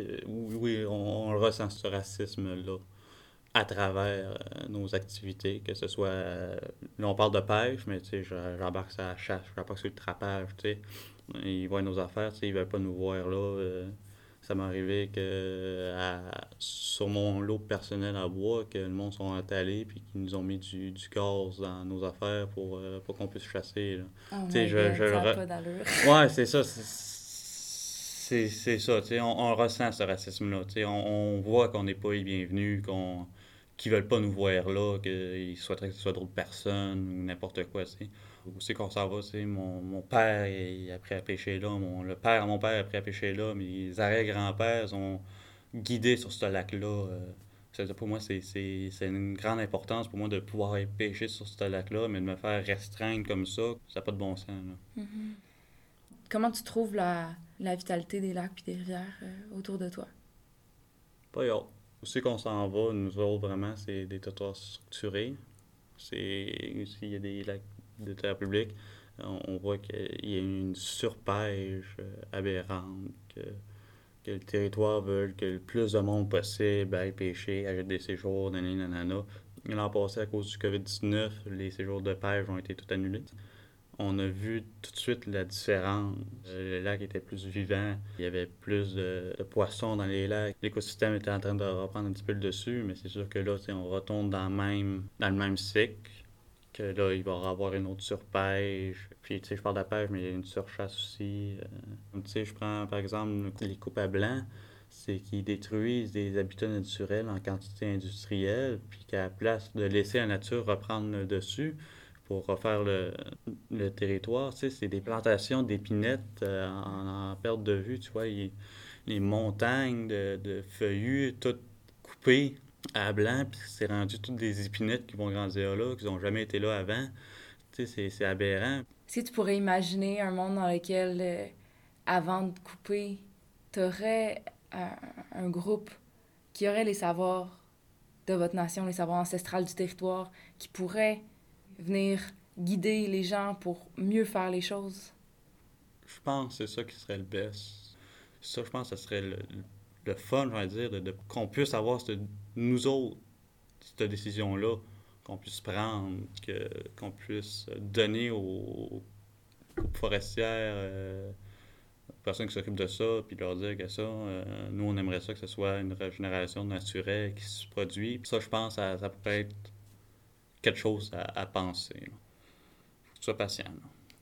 Euh, oui, oui, on, on ressent ce racisme-là à travers euh, nos activités, que ce soit... là, on parle de pêche, mais tu sais, je- j'embarque sur la chasse, j'embarque sur le trapage, tu sais. Ils voient nos affaires, tu sais, ils veulent pas nous voir là. ça m'est arrivé que à- sur mon lot personnel à bois, que le monde sont allés puis qu'ils nous ont mis du, du gaz dans nos affaires pour, euh, pour qu'on puisse chasser. là. Oh Tu sais, my je- God, je ça re- pas. Ouais, c'est ça. C'est- C'est c'est ça, on, on ressent ce racisme-là. On, on voit qu'on n'est pas les bienvenus, qu'on qu'ils veulent pas nous voir là, qu'ils souhaiteraient que ce soit d'autres personnes ou n'importe quoi. tu sais. Où c'est qu'on s'en va, sais, mon, mon père a appris à pêcher là, mon, le père mon père a appris à pêcher là, mes arrière-grands-pères sont guidés sur ce lac-là. euh. Pour moi, c'est c'est- c'est une grande importance pour moi de pouvoir pêcher sur ce lac-là, mais de me faire restreindre comme ça, ça n'a pas de bon sens. Mhm. Comment tu trouves la, la vitalité des lacs et des rivières euh, autour de toi? Pas hâte. Où c'est qu'on s'en va, nous autres, vraiment, c'est des territoires structurés. C'est s'il y a des lacs de terre publique. on voit qu'il y a une surpêche aberrante, que, que, le territoire veut que le plus de monde possible aille pêcher, achète des séjours, nanana. L'an passé, à cause du COVID-19, les séjours de pêche ont été tout annulés on a vu tout de suite la différence. Euh, le lac était plus vivant, il y avait plus de, poissons dans les lacs. L'écosystème était en train de reprendre un petit peu le dessus, mais c'est sûr que là, on retourne dans, dans le même cycle. Que là, il va y avoir une autre surpêche. Puis, tu sais, je parle de la pêche, mais il y a une surchasse aussi. Euh, tu sais, je prends par exemple les coupes à blanc c'est qu'ils détruisent des habitats naturels en quantité industrielle, puis qu'à la place de laisser la nature reprendre le dessus, pour refaire le, le territoire. Tu sais, c'est des plantations d'épinettes euh, en, perte de vue, tu vois. les montagnes de, de feuillus, toutes coupées à blanc, puis c'est rendu toutes des épinettes qui vont grandir là, qui n'ont jamais été là avant. Tu sais, c'est aberrant. Si tu pourrais imaginer un monde dans lequel, euh, avant de couper, tu aurais un, un groupe qui aurait les savoirs de votre nation, les savoirs ancestrales du territoire, qui pourrait venir guider les gens pour mieux faire les choses? Je pense que c'est ça qui serait le best. Ça, je pense que ce serait le, le fun, je vais dire, de, qu'on puisse avoir nous autres, cette décision-là, qu'on puisse prendre, que, qu'on puisse donner aux, forestières, euh, aux personnes qui s'occupent de ça, puis leur dire que ça, euh, nous, on aimerait ça que ce soit une régénération naturelle qui se produit. ça, je pense, ça, ça pourrait être quelque chose à, penser. Sois patient.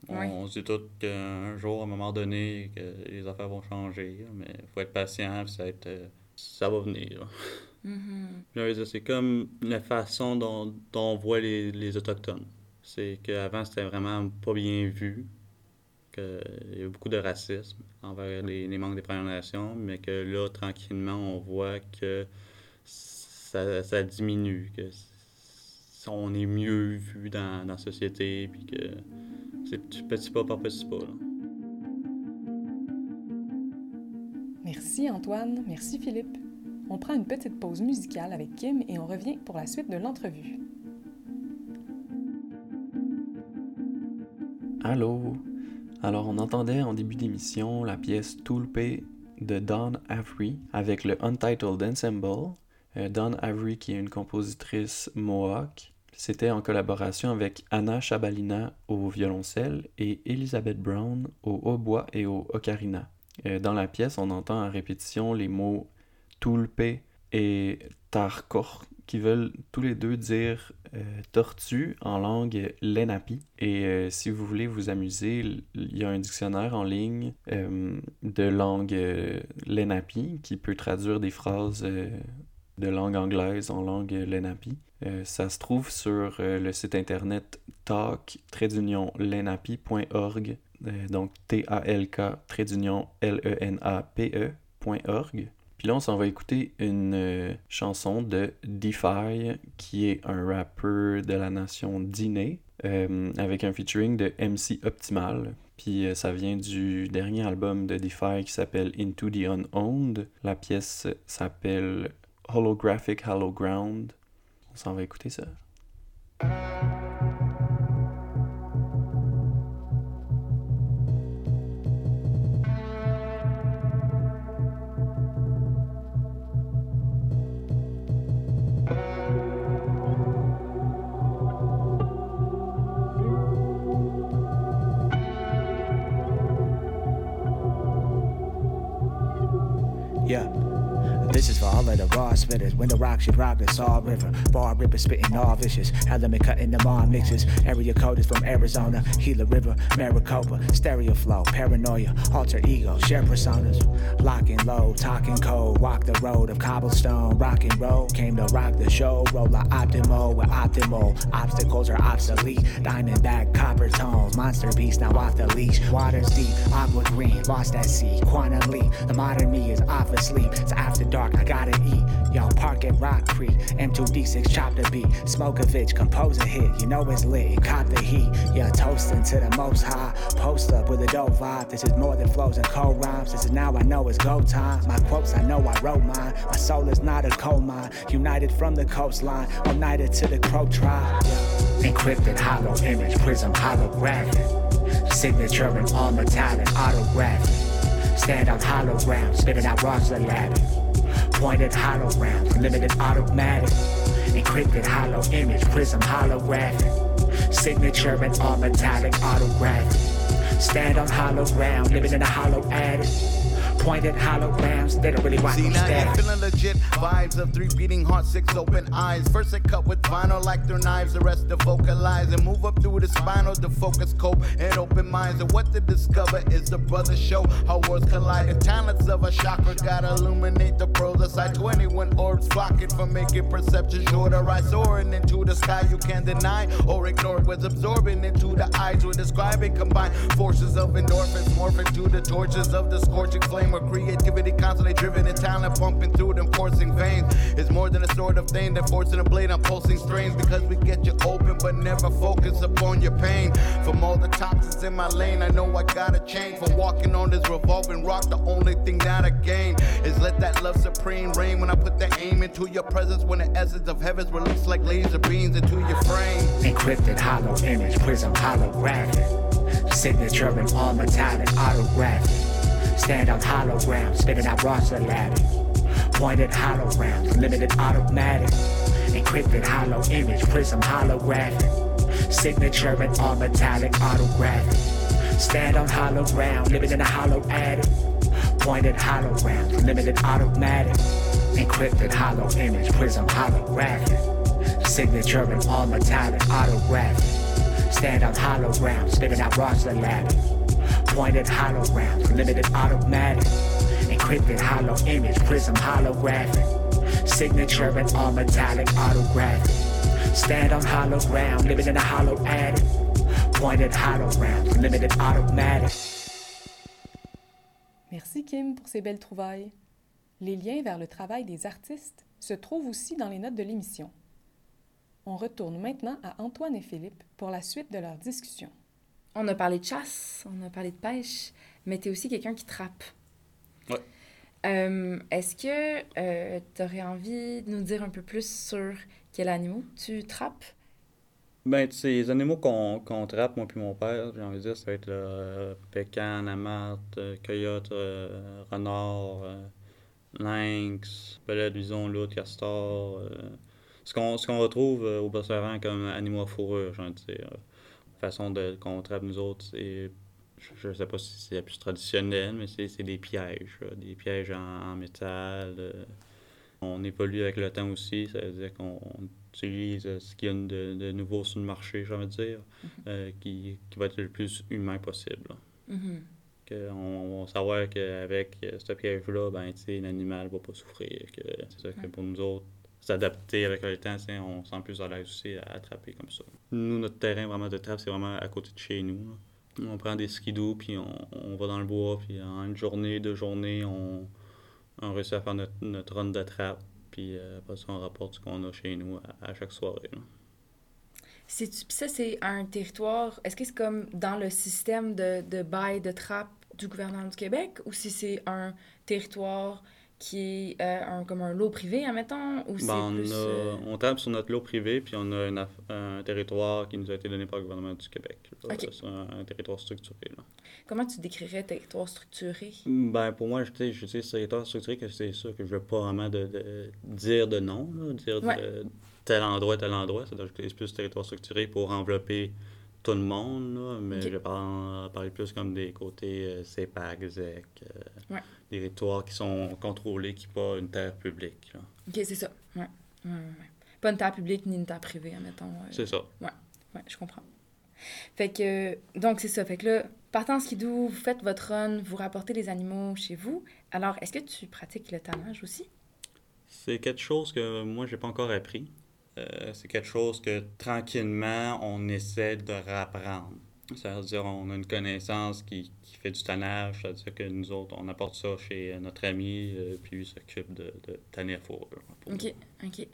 On, se dit tout qu'un jour, à un moment donné, que les affaires vont changer, mais il faut être patient, ça, être, euh, ça va venir. Mm-hmm. C'est comme la façon dont, on voit les, les Autochtones. C'est qu'avant, c'était vraiment pas bien vu, qu'il y a beaucoup de racisme envers les, les membres des Premières Nations, mais que là, tranquillement, on voit que ça, ça diminue, que on est mieux vu dans, la société, puis que c'est petit pas par petit pas. Merci Antoine, merci Philippe. On prend une petite pause musicale avec Kim et on revient pour la suite de l'entrevue. Allô? Alors, on entendait en début d'émission la pièce Tulpe de Don Avery avec le Untitled Ensemble. Euh, Don Avery, qui est une compositrice mohawk, c'était en collaboration avec Anna Chabalina au violoncelle et Elizabeth Brown au hautbois et au ocarina. Euh, dans la pièce, on entend en répétition les mots tulpe et tarkor qui veulent tous les deux dire euh, tortue en langue lenapi. Et euh, si vous voulez vous amuser, il y a un dictionnaire en ligne de langue lenapi qui peut traduire des phrases de langue anglaise en langue lenapi. Euh, ça se trouve sur euh, le site internet talk-lenapi.org, euh, donc T-A-L-K-L-E-N-A-P-E.org. Puis là, on s'en va écouter une chanson de DeFi, qui est un rappeur de la nation Diné, avec un featuring de MC Optimal. Puis ça vient du dernier album de DeFi qui s'appelle Into the Unowned. La pièce s'appelle Holographic Hollow Ground. On s'en va écouter ça. Spitters. When the rock should rock the Saw River. Bar ripper spitting all vicious. Element cutting the all mixes. Area code is from Arizona. Gila River, Maricopa. Stereo flow, paranoia, alter ego, share personas. Locking low, talking cold. Walk the road of cobblestone. Rock and roll. Came to rock the show. Roll a optimal with optimal. Obstacles are obsolete. Diamond back, copper tones. Monster beast now off the leash. Waters deep, aqua green. Lost at sea. Quantum leap. The modern me is off asleep. It's after dark, I gotta eat. Y'all park at Rock Creek, M2D6 chop the beat. Smokovich, compose a hit, you know it's lit, caught the heat. Yeah, toasting to the most high. Post up with a dope vibe. This is more than flows and cold rhymes. This is now I know it's go time. My quotes, I know I wrote mine. My soul is not a coal mine. United from the coastline, united to the crow tribe. Encrypted hollow image, prism holographic. Signature and all metallic autographic. Stand on hologram, spitting out rocks lab. Pointed hollow rounds, limited automatic. Encrypted hollow image, prism holographic. Signature and all metallic autographic. Stand on hollow ground, living in a hollow attic pointed holograms. They don't really want See, no now you're feeling legit vibes of three beating hearts, six open eyes. First they cut with vinyl like their knives, the rest to vocalize and move up through the spinal to focus, cope, and open minds. And what to discover is the brother show how worlds collide. The talents of a chakra gotta illuminate the pros aside 21 orbs flocking for making perception to rise, soaring into the sky. You can't deny or ignore what's absorbing into the eyes. We're describing combined forces of endorphins morphing to the torches of the scorching flame where creativity constantly driven and talent pumping through them coursing veins. It's more than a sort of thing that forcing a blade on pulsing strains because we get you open but never focus upon your pain. From all the toxins in my lane, I know I gotta change. From walking on this revolving rock, the only thing that I gain is let that love supreme reign when I put the aim into your presence. When the essence of heaven's released like laser beams into your frame. Encrypted hollow image, prism holographic. Signature and all metallic autographic. Stand on hollow ground, spitting out rocks lab. Pointed hollow rounds, limited automatic. Encrypted hollow image, prism holographic. Signature and all metallic autographic. Stand on hollow ground, living in a hollow attic. Pointed hollow rounds, limited automatic. Encrypted hollow image, prism holographic. Signature and all metallic autographic. Stand on hollow ground, spitting out rocks lab. Pointed hollow rounds, limited automatic. Encrypted hollow image, prism holographic. Signature and all metallic autographic. Stand on hollow ground, living in a hollow attic. Pointed hollow rounds, limited automatic. Merci Kim pour ces belles trouvailles. Les liens vers le travail des artistes se trouvent aussi dans les notes de l'émission. On retourne maintenant à Antoine et Philippe pour la suite de leur discussion. On a parlé de chasse, on a parlé de pêche, mais tu es aussi quelqu'un qui trappe. Ouais. Euh, Est-ce que tu aurais envie de nous dire un peu plus sur quels animaux tu trappes? Ben, les animaux qu'on qu'on trappe, moi puis mon père, j'ai envie de dire, ça va être le euh, pécan, amarre, euh, coyote, euh, renard, euh, lynx, belette, bison, loutre, castor. euh, ce qu'on retrouve euh, au Bosseran comme animaux à fourrure, j'ai envie de dire. Façon de qu'on trappe nous autres, c'est. Je ne sais pas si c'est la plus traditionnelle, mais c'est des pièges. là, des pièges en, en métal. euh. on évolue avec le temps aussi, ça veut dire qu'on utilise euh, ce qu'il y a de, de nouveau sur le marché, j'ai envie de dire, euh, qui, qui va être le plus humain possible. Mhm. Que on, on va savoir qu'avec euh, ce piège-là, ben, l'animal ne va pas souffrir. Que c'est ça que pour nous autres, s'adapter avec le temps, on se sent plus à l'aise aussi à attraper comme ça. Nous, notre terrain vraiment de trappe, c'est vraiment à côté de chez nous. On prend des skidoo, puis on, on va dans le bois, puis en une journée, deux journées, on, on réussit à faire notre, notre run de trappe, puis euh, après ça, on rapporte ce qu'on a chez nous à, chaque soirée. là. Puis ça, c'est un territoire. Est-ce que c'est comme dans le système de, de bail de trappe du gouvernement du Québec ou si c'est un territoire qui est euh, un, comme un lot privé, admettons, ou c'est Ben, on, plus... a- euh, on tape sur notre lot privé, puis on a une un territoire qui nous a été donné par le gouvernement du Québec. là. Ok. C'est un, un territoire structuré. là. Comment tu décrirais territoire structuré? Ben, pour moi, je sais, je sais, territoire structuré, que c'est ça que je veux pas vraiment de, de- dire de nom, là, dire Ouais. de tel endroit, tel endroit. C'est-à-dire que j'utilise plus territoire structuré pour envelopper tout le monde, là, mais je parle, parler plus comme des côtés euh, CEPAC, ZEC, euh, Ouais. des territoires qui sont contrôlés, qui pas une terre publique. là. Ok, c'est ça. Ouais. Ouais, ouais, ouais. Pas une terre publique ni une terre privée, admettons. euh, C'est ça. Ouais, je comprends. Fait que, donc c'est ça. Fait que là, partant en skidoo, vous faites votre run, vous rapportez les animaux chez vous. Alors, est-ce que tu pratiques le tannage aussi? C'est quelque chose que moi, j'ai pas encore appris. Euh, c'est quelque chose que tranquillement, on essaie de rapprendre. C'est-à-dire, on a une connaissance qui, qui fait du tannage, c'est-à-dire que nous autres, on apporte ça chez notre ami, euh, puis lui s'occupe de, de tanner à fourrure. OK, nous. OK.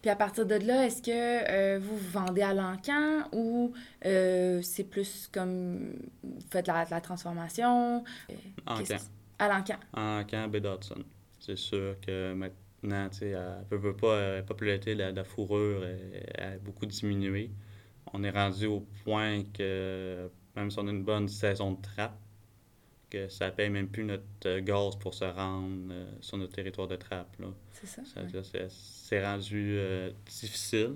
Puis à partir de là, est-ce que euh, vous vous vendez à l'encan ou euh, c'est plus comme vous faites la, la transformation? Euh, En camp. À l'encan. En camp B. Dodson. C'est sûr que maintenant, tu sais, elle peut, peut pas, la popularité de la, fourrure a beaucoup diminué. On est rendu au point que même si on a une bonne saison de trappe, que ça paye même plus notre euh, gaz pour se rendre euh, sur notre territoire de trappe. là. C'est ça. Ça ouais. c'est- rendu euh, difficile.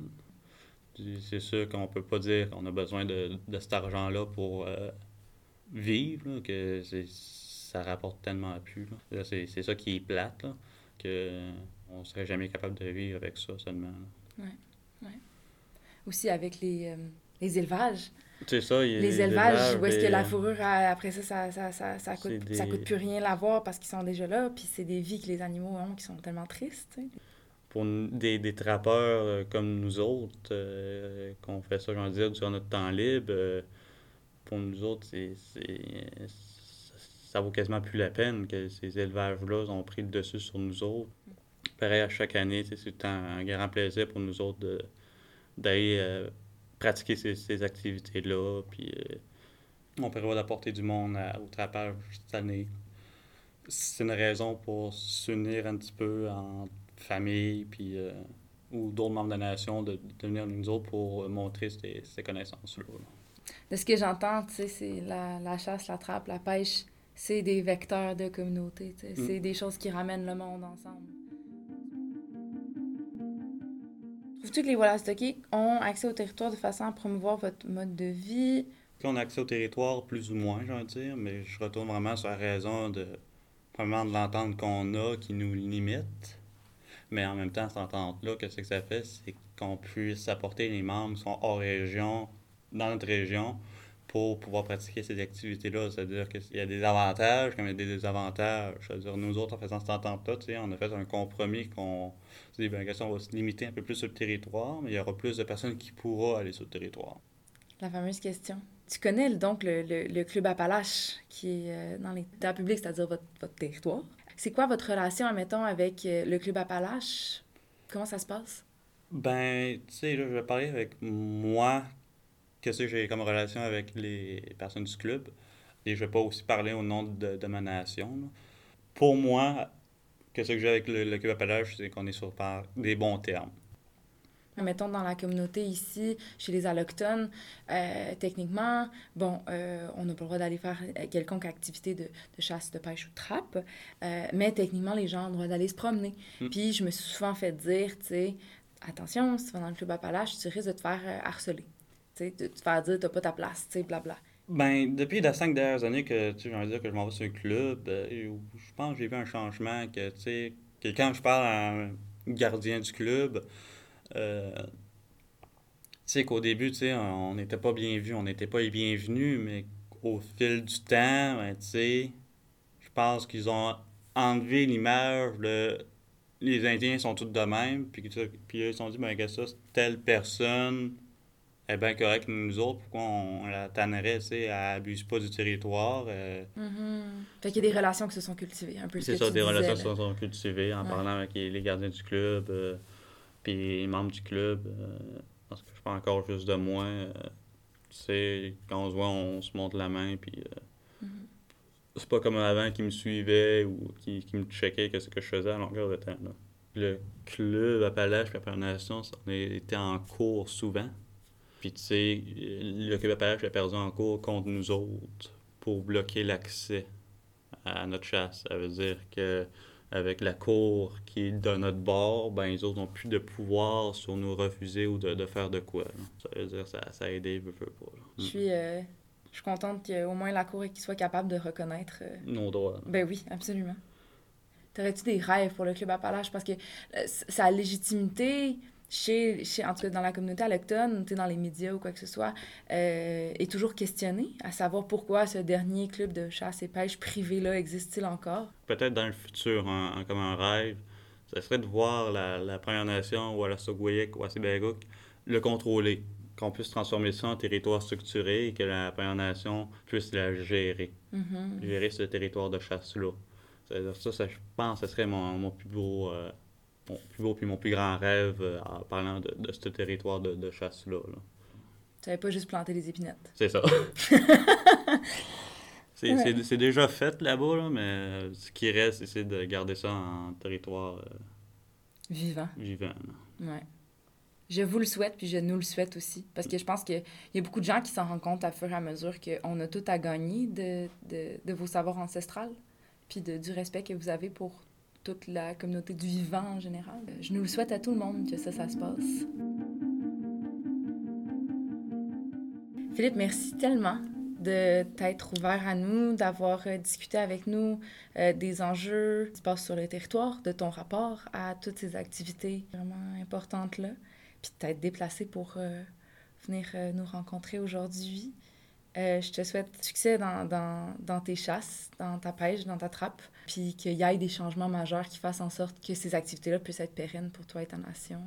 C'est sûr qu'on peut pas dire qu'on a besoin de, de cet argent-là pour euh, vivre, là, que c'est- ça rapporte tellement plus. Là, C'est c'est ça qui est plate, là, que on serait jamais capable de vivre avec ça seulement. là. Aussi avec les, euh, les élevages. C'est ça, il y a Les élevages où est-ce que la euh, fourrure, après ça, ça, ça, ça, ça coûte, ça coûte plus rien l'avoir parce qu'ils sont déjà là. Puis c'est des vies que les animaux ont qui sont tellement tristes. pour des, des trappeurs euh, comme nous autres, euh, qu'on fait ça, j'en dire, durant notre temps libre, euh, pour nous autres, c'est, c'est- ça, ça vaut quasiment plus la peine que ces élevages-là ont pris le dessus sur nous autres. Pareil, à chaque année, c'est tout un grand plaisir pour nous autres d'aller euh, pratiquer ces, ces activités-là. Puis euh, on prévoit d'apporter du monde à- au trappage cette année. C'est une raison pour s'unir un petit peu en famille, puis, euh, ou d'autres membres de la nation, de, de venir nous autres pour montrer ces, ces connaissances-là. là. De ce que j'entends, c'est la, la chasse, la trappe, la pêche, c'est des vecteurs de communauté. Mm. C'est des choses qui ramènent le monde ensemble. Que les Wallastoki ont accès au territoire de façon à promouvoir votre mode de vie? On a accès au territoire plus ou moins, j'ai envie de dire, mais je retourne vraiment sur la raison de, premièrement, de l'entente qu'on a qui nous limite. Mais en même temps, cette entente-là, qu'est-ce que ça fait? C'est qu'on puisse apporter les membres qui sont hors région, dans notre région, pour pouvoir pratiquer ces activités-là. C'est-à-dire qu'il y a des avantages comme il y a des désavantages. C'est-à-dire, nous autres, en faisant cette entente-là, on a fait un compromis qu'on dit, ben, question, on va se limiter un peu plus sur le territoire, mais il y aura plus de personnes qui pourront aller sur le territoire. La fameuse question. Tu connais donc le, le- le club Appalache qui est euh, dans terres publiques, c'est-à-dire votre, votre territoire. C'est quoi votre relation, admettons, avec euh, le club Appalache? Comment ça se passe? Ben, tu sais, je vais parler avec moi, qu'est-ce que j'ai comme relation avec les personnes du club. Et je vais pas aussi parler au nom de, de ma nation. là. Pour moi, qu'est-ce que j'ai avec le, le club Appalache, c'est qu'on est sur par des bons termes. Mettons dans la communauté ici, chez les allochtones, euh, techniquement, bon, euh, on n'a pas le droit d'aller faire quelconque activité de, de chasse, de pêche ou de trappe, euh, mais techniquement, les gens ont le droit d'aller se promener. Mm. Puis je me suis souvent fait dire, tu sais, attention, si tu vas dans le club Appalache, tu risques de te faire harceler. Tu sais, de te faire dire, t'as pas ta place, tu sais, blabla. Ben, depuis les cinq dernières années que, tu envie dire que je m'en vais sur un club, euh, je pense que j'ai vu un changement que, tu sais, que quand je parle à un gardien du club, euh, tu sais, qu'au début, tu sais, on n'était pas bien vu, on n'était pas les bienvenus, mais au fil du temps, ben, tu sais, je pense qu'ils ont enlevé l'image de les Indiens sont tous de même, puis, puis ils se sont dit, ben, que ça, c'est telle personne est bien correcte, nous autres, pourquoi on, on la tannerait, tu sais, elle abuse pas du territoire. euh, Fait qu'il y a des relations qui se sont cultivées, un peu ce c'est que ça, tu des disais, relations qui se sont cultivées en Ouais. parlant avec les, gardiens du club, euh, puis les membres du club. euh, parce que je parle encore juste de moi. euh, tu sais, quand on se voit, on se montre la main, puis. euh, Mm-hmm. C'est pas comme avant qui me suivait ou qui, qui me checkait qu'est-ce que je faisais à longueur de temps. là. Le club Appalache puis Appalache Nation, on était en cours souvent. Puis tu sais, le club Appalache a perdu en cours contre nous autres pour bloquer l'accès à notre chasse. Ça veut dire que avec la cour qui est de notre bord, ben les autres n'ont plus de pouvoir sur nous refuser ou de, de faire de quoi. là. Ça veut dire que ça, ça a aidé, veut, veut pas. là. Je suis, euh, je suis contente qu'au moins la Cour soit capable de reconnaître. euh, Nos droits. là. Ben oui, absolument. T'aurais-tu des rêves pour le Club Appalache? Parce que euh, sa légitimité, chez, chez, en tout cas dans la communauté allochtone, dans les médias ou quoi que ce soit, euh, est toujours questionnée, à savoir pourquoi ce dernier club de chasse et pêche privé-là existe-t-il encore? peut-être dans le futur, un- comme un rêve, ce serait de voir la, la Première Nation, ou la Sogwayek, ou Assibaguk, le contrôler. Qu'on puisse transformer ça en territoire structuré et que la Première Nation puisse la gérer. Mhm. Gérer ce territoire de chasse-là. Ça, ça, je pense que ce serait mon, mon plus beau. euh, mon plus beau puis mon plus grand rêve euh, en parlant de, de ce territoire de, de chasse-là. là. Tu n'avais pas juste planté des épinettes. C'est ça. [laughs] c'est Ouais. c'est- c'est déjà fait là-bas, là, mais ce qui reste, c'est de garder ça en territoire euh, Vivant. vivant. là. Ouais. je vous le souhaite, puis je nous le souhaite aussi. Parce que je pense qu'il y a beaucoup de gens qui s'en rendent compte à fur et à mesure qu'on a tout à gagner de, de, de vos savoirs ancestrales, puis de, du respect que vous avez pour toute la communauté du vivant en général. Je nous le souhaite à tout le monde que ça, ça se passe. Philippe, merci tellement de t'être ouvert à nous, d'avoir euh, discuté avec nous euh, des enjeux qui se passent sur le territoire, de ton rapport à toutes ces activités vraiment importantes-là, puis de t'être déplacé pour euh, venir nous rencontrer aujourd'hui. Je te souhaite succès dans, dans, dans, tes chasses, dans ta pêche, dans ta trappe, puis qu'il y ait des changements majeurs qui fassent en sorte que ces activités-là puissent être pérennes pour toi et ta nation.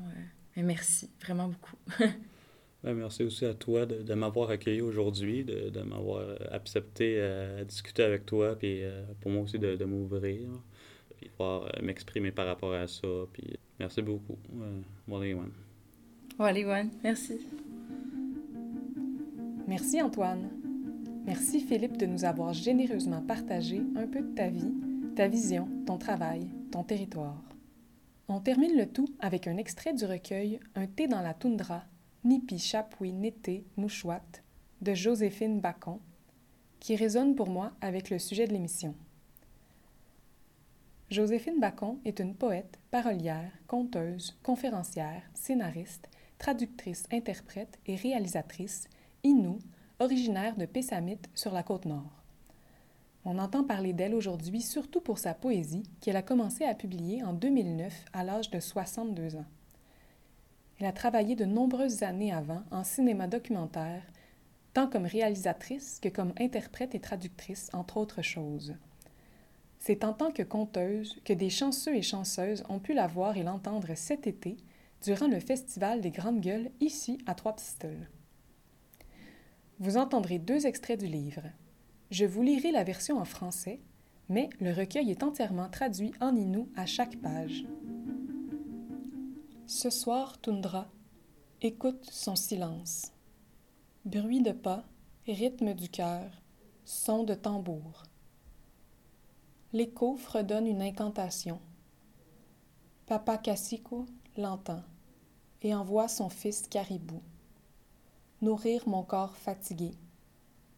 mais merci vraiment beaucoup. [laughs] Ben, merci aussi à toi de, de m'avoir accueilli aujourd'hui, de, de m'avoir accepté à, discuter avec toi, puis euh, pour moi aussi de, de m'ouvrir, puis pouvoir euh, m'exprimer par rapport à ça. Puis merci beaucoup, euh, Wally-One. Wally-One, merci. Merci Antoine. Merci Philippe de nous avoir généreusement partagé un peu de ta vie, ta vision, ton travail, ton territoire. On termine le tout avec un extrait du recueil Un thé dans la toundra Nipi Chapoui Nété Mouchouat de Joséphine Bacon, qui résonne pour moi avec le sujet de l'émission. Joséphine Bacon est une poète, parolière, conteuse, conférencière, scénariste, traductrice, interprète et réalisatrice, inoue, originaire de Pessamit sur la côte nord. On entend parler d'elle aujourd'hui surtout pour sa poésie qu'elle a commencé à publier en 2009 à l'âge de 62 ans. Elle a travaillé de nombreuses années avant en cinéma documentaire, tant comme réalisatrice que comme interprète et traductrice, entre autres choses. C'est en tant que conteuse que des chanceux et chanceuses ont pu la voir et l'entendre cet été durant le Festival des Grandes Gueules ici à Trois-Pistoles. Vous entendrez deux extraits du livre. Je vous lirai la version en français, mais le recueil est entièrement traduit en inou à chaque page. Ce soir, Toundra, écoute son silence. Bruit de pas, rythme du cœur, son de tambour. L'écho fredonne une incantation. Papa Cassico l'entend et envoie son fils Caribou. Nourrir mon corps fatigué,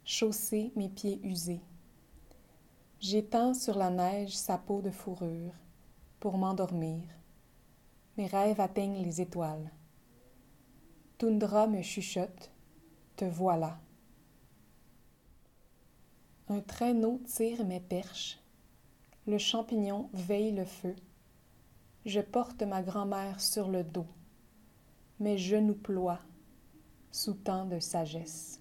chausser mes pieds usés. J'étends sur la neige sa peau de fourrure pour m'endormir mes rêves atteignent les étoiles. Toundra me chuchote, te voilà. Un traîneau tire mes perches, le champignon veille le feu. Je porte ma grand-mère sur le dos, mes genoux ploient sous tant de sagesse.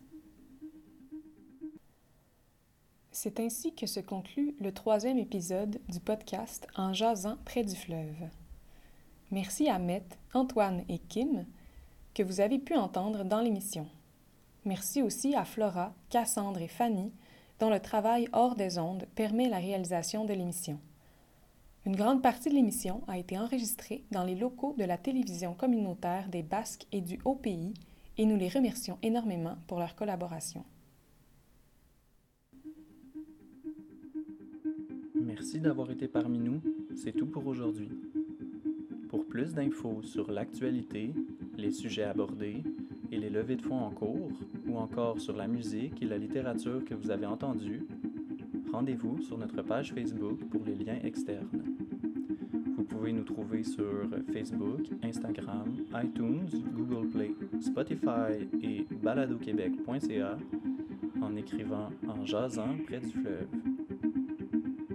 C'est ainsi que se conclut le troisième épisode du podcast En jasant près du fleuve. Merci à Met, Antoine et Kim que vous avez pu entendre dans l'émission. Merci aussi à Flora, Cassandre et Fanny dont le travail hors des ondes permet la réalisation de l'émission. Une grande partie de l'émission a été enregistrée dans les locaux de la télévision communautaire des Basques et du Haut-Pays et nous les remercions énormément pour leur collaboration. Merci d'avoir été parmi nous. C'est tout pour aujourd'hui. Pour plus d'infos sur l'actualité, les sujets abordés et les levées de fonds en cours, ou encore sur la musique et la littérature que vous avez entendues, rendez-vous sur notre page Facebook pour les liens externes. Vous pouvez nous trouver sur Facebook, Instagram, iTunes, Google Play, Spotify et baladoquebec.ca en écrivant en jasant près du fleuve.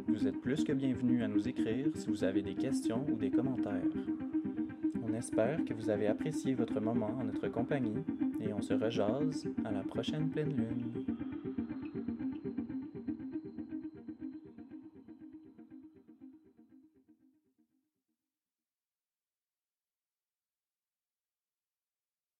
Vous êtes plus que bienvenus à nous écrire si vous avez des questions ou des commentaires. On espère que vous avez apprécié votre moment en notre compagnie et on se rejase à la prochaine pleine lune.